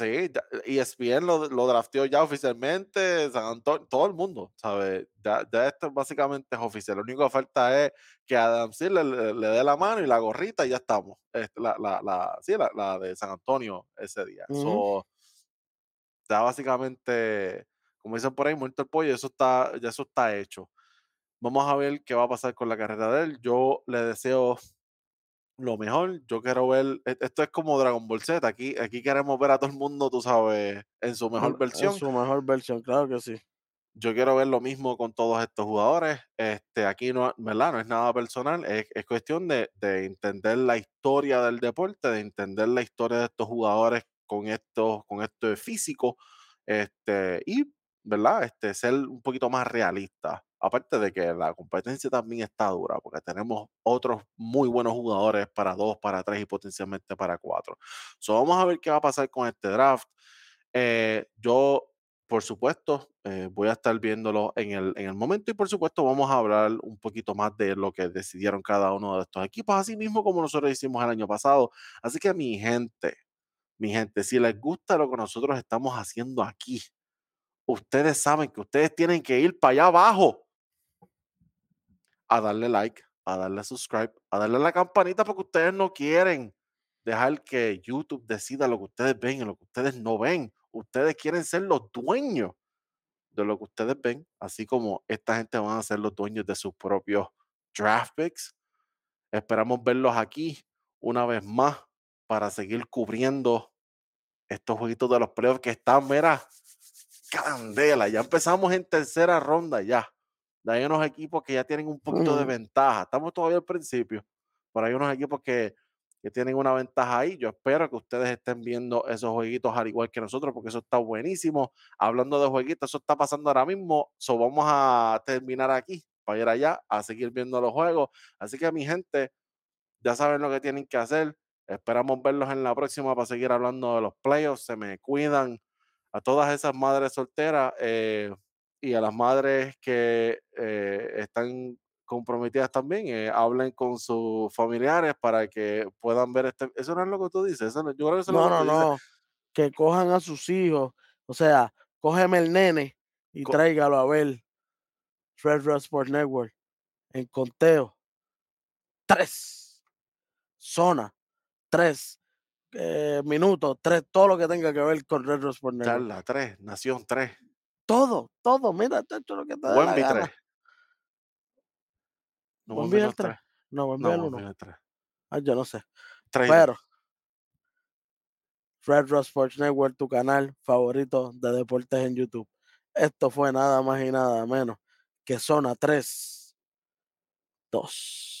Sí, ESPN lo, lo drafteó ya oficialmente, San Antonio, todo el mundo, ¿sabes? Ya, ya esto básicamente es oficial. Lo único que falta es que Adam Silver le, le dé la mano y la gorrita y ya estamos. La, la, la, sí, la, la de San Antonio ese día. So, ya básicamente, como dicen por ahí, muerto el pollo, eso está, ya eso está hecho. Vamos a ver qué va a pasar con la carrera de él. Yo le deseo lo mejor. Yo quiero ver, e- esto es como Dragon Ball Z, aquí, aquí queremos ver a todo el mundo, tú sabes, en su mejor En- En versión. su mejor versión, claro que sí. Yo quiero ver lo mismo con todos estos jugadores. Este, aquí no, ¿verdad? no es nada personal, es, es cuestión de, de entender la historia del deporte, de entender la historia de estos jugadores con esto, con esto de físico, este, y ¿verdad? Este, ser un poquito más realista. Aparte de que la competencia también está dura, porque tenemos otros muy buenos jugadores para dos, para tres y potencialmente para cuatro. So, vamos a ver qué va a pasar con este draft. Eh, yo por supuesto, eh, voy a estar viéndolo en el, en el momento y por supuesto vamos a hablar un poquito más de lo que decidieron cada uno de estos equipos, así mismo como nosotros hicimos el año pasado. Así que mi gente, mi gente, si les gusta lo que nosotros estamos haciendo aquí, ustedes saben que ustedes tienen que ir para allá abajo a darle like, a darle subscribe, a darle a la campanita porque ustedes no quieren dejar que YouTube decida lo que ustedes ven y lo que ustedes no ven. Ustedes quieren ser los dueños de lo que ustedes ven, así como esta gente van a ser los dueños de sus propios draft picks. Esperamos verlos aquí una vez más para seguir cubriendo estos jueguitos de los playoffs que están, mira, candela. Ya empezamos en tercera ronda ya. Hay unos equipos que ya tienen un poquito de ventaja. Estamos todavía al principio, pero hay unos equipos que, que tienen una ventaja ahí. Yo espero que ustedes estén viendo esos jueguitos al igual que nosotros, porque eso está buenísimo. Hablando de jueguitos, eso está pasando ahora mismo. So vamos a terminar aquí para ir allá a seguir viendo los juegos. Así que mi gente, ya saben lo que tienen que hacer. Esperamos verlos en la próxima para seguir hablando de los playoffs. Se me cuidan a todas esas madres solteras eh, y a las madres que eh, están comprometidas también. eh, hablen con sus familiares para que puedan ver este. Eso no es lo que tú dices. Eso no- yo creo que eso es No, lo que no, tú dices. no. Que cojan a sus hijos. O sea, cógeme el nene y Co- tráigalo a ver Red Rock Sport Network en conteo. Tres. Zona. Tres. eh, minutos. Tres. Todo lo que tenga que ver con Red Rock Sport Network. Charla 3, Nación 3, Todo, todo. Mira, te hecho lo que te la Wemby 3. gana. No, es 3. 3. No, Wemby No, es el Wemby 1. no es 3. Ay, yo no sé. 3 y 2. Pero Red Rock Sports Network, tu canal favorito de deportes en YouTube. Esto fue nada más y nada menos que Zona 3, 2.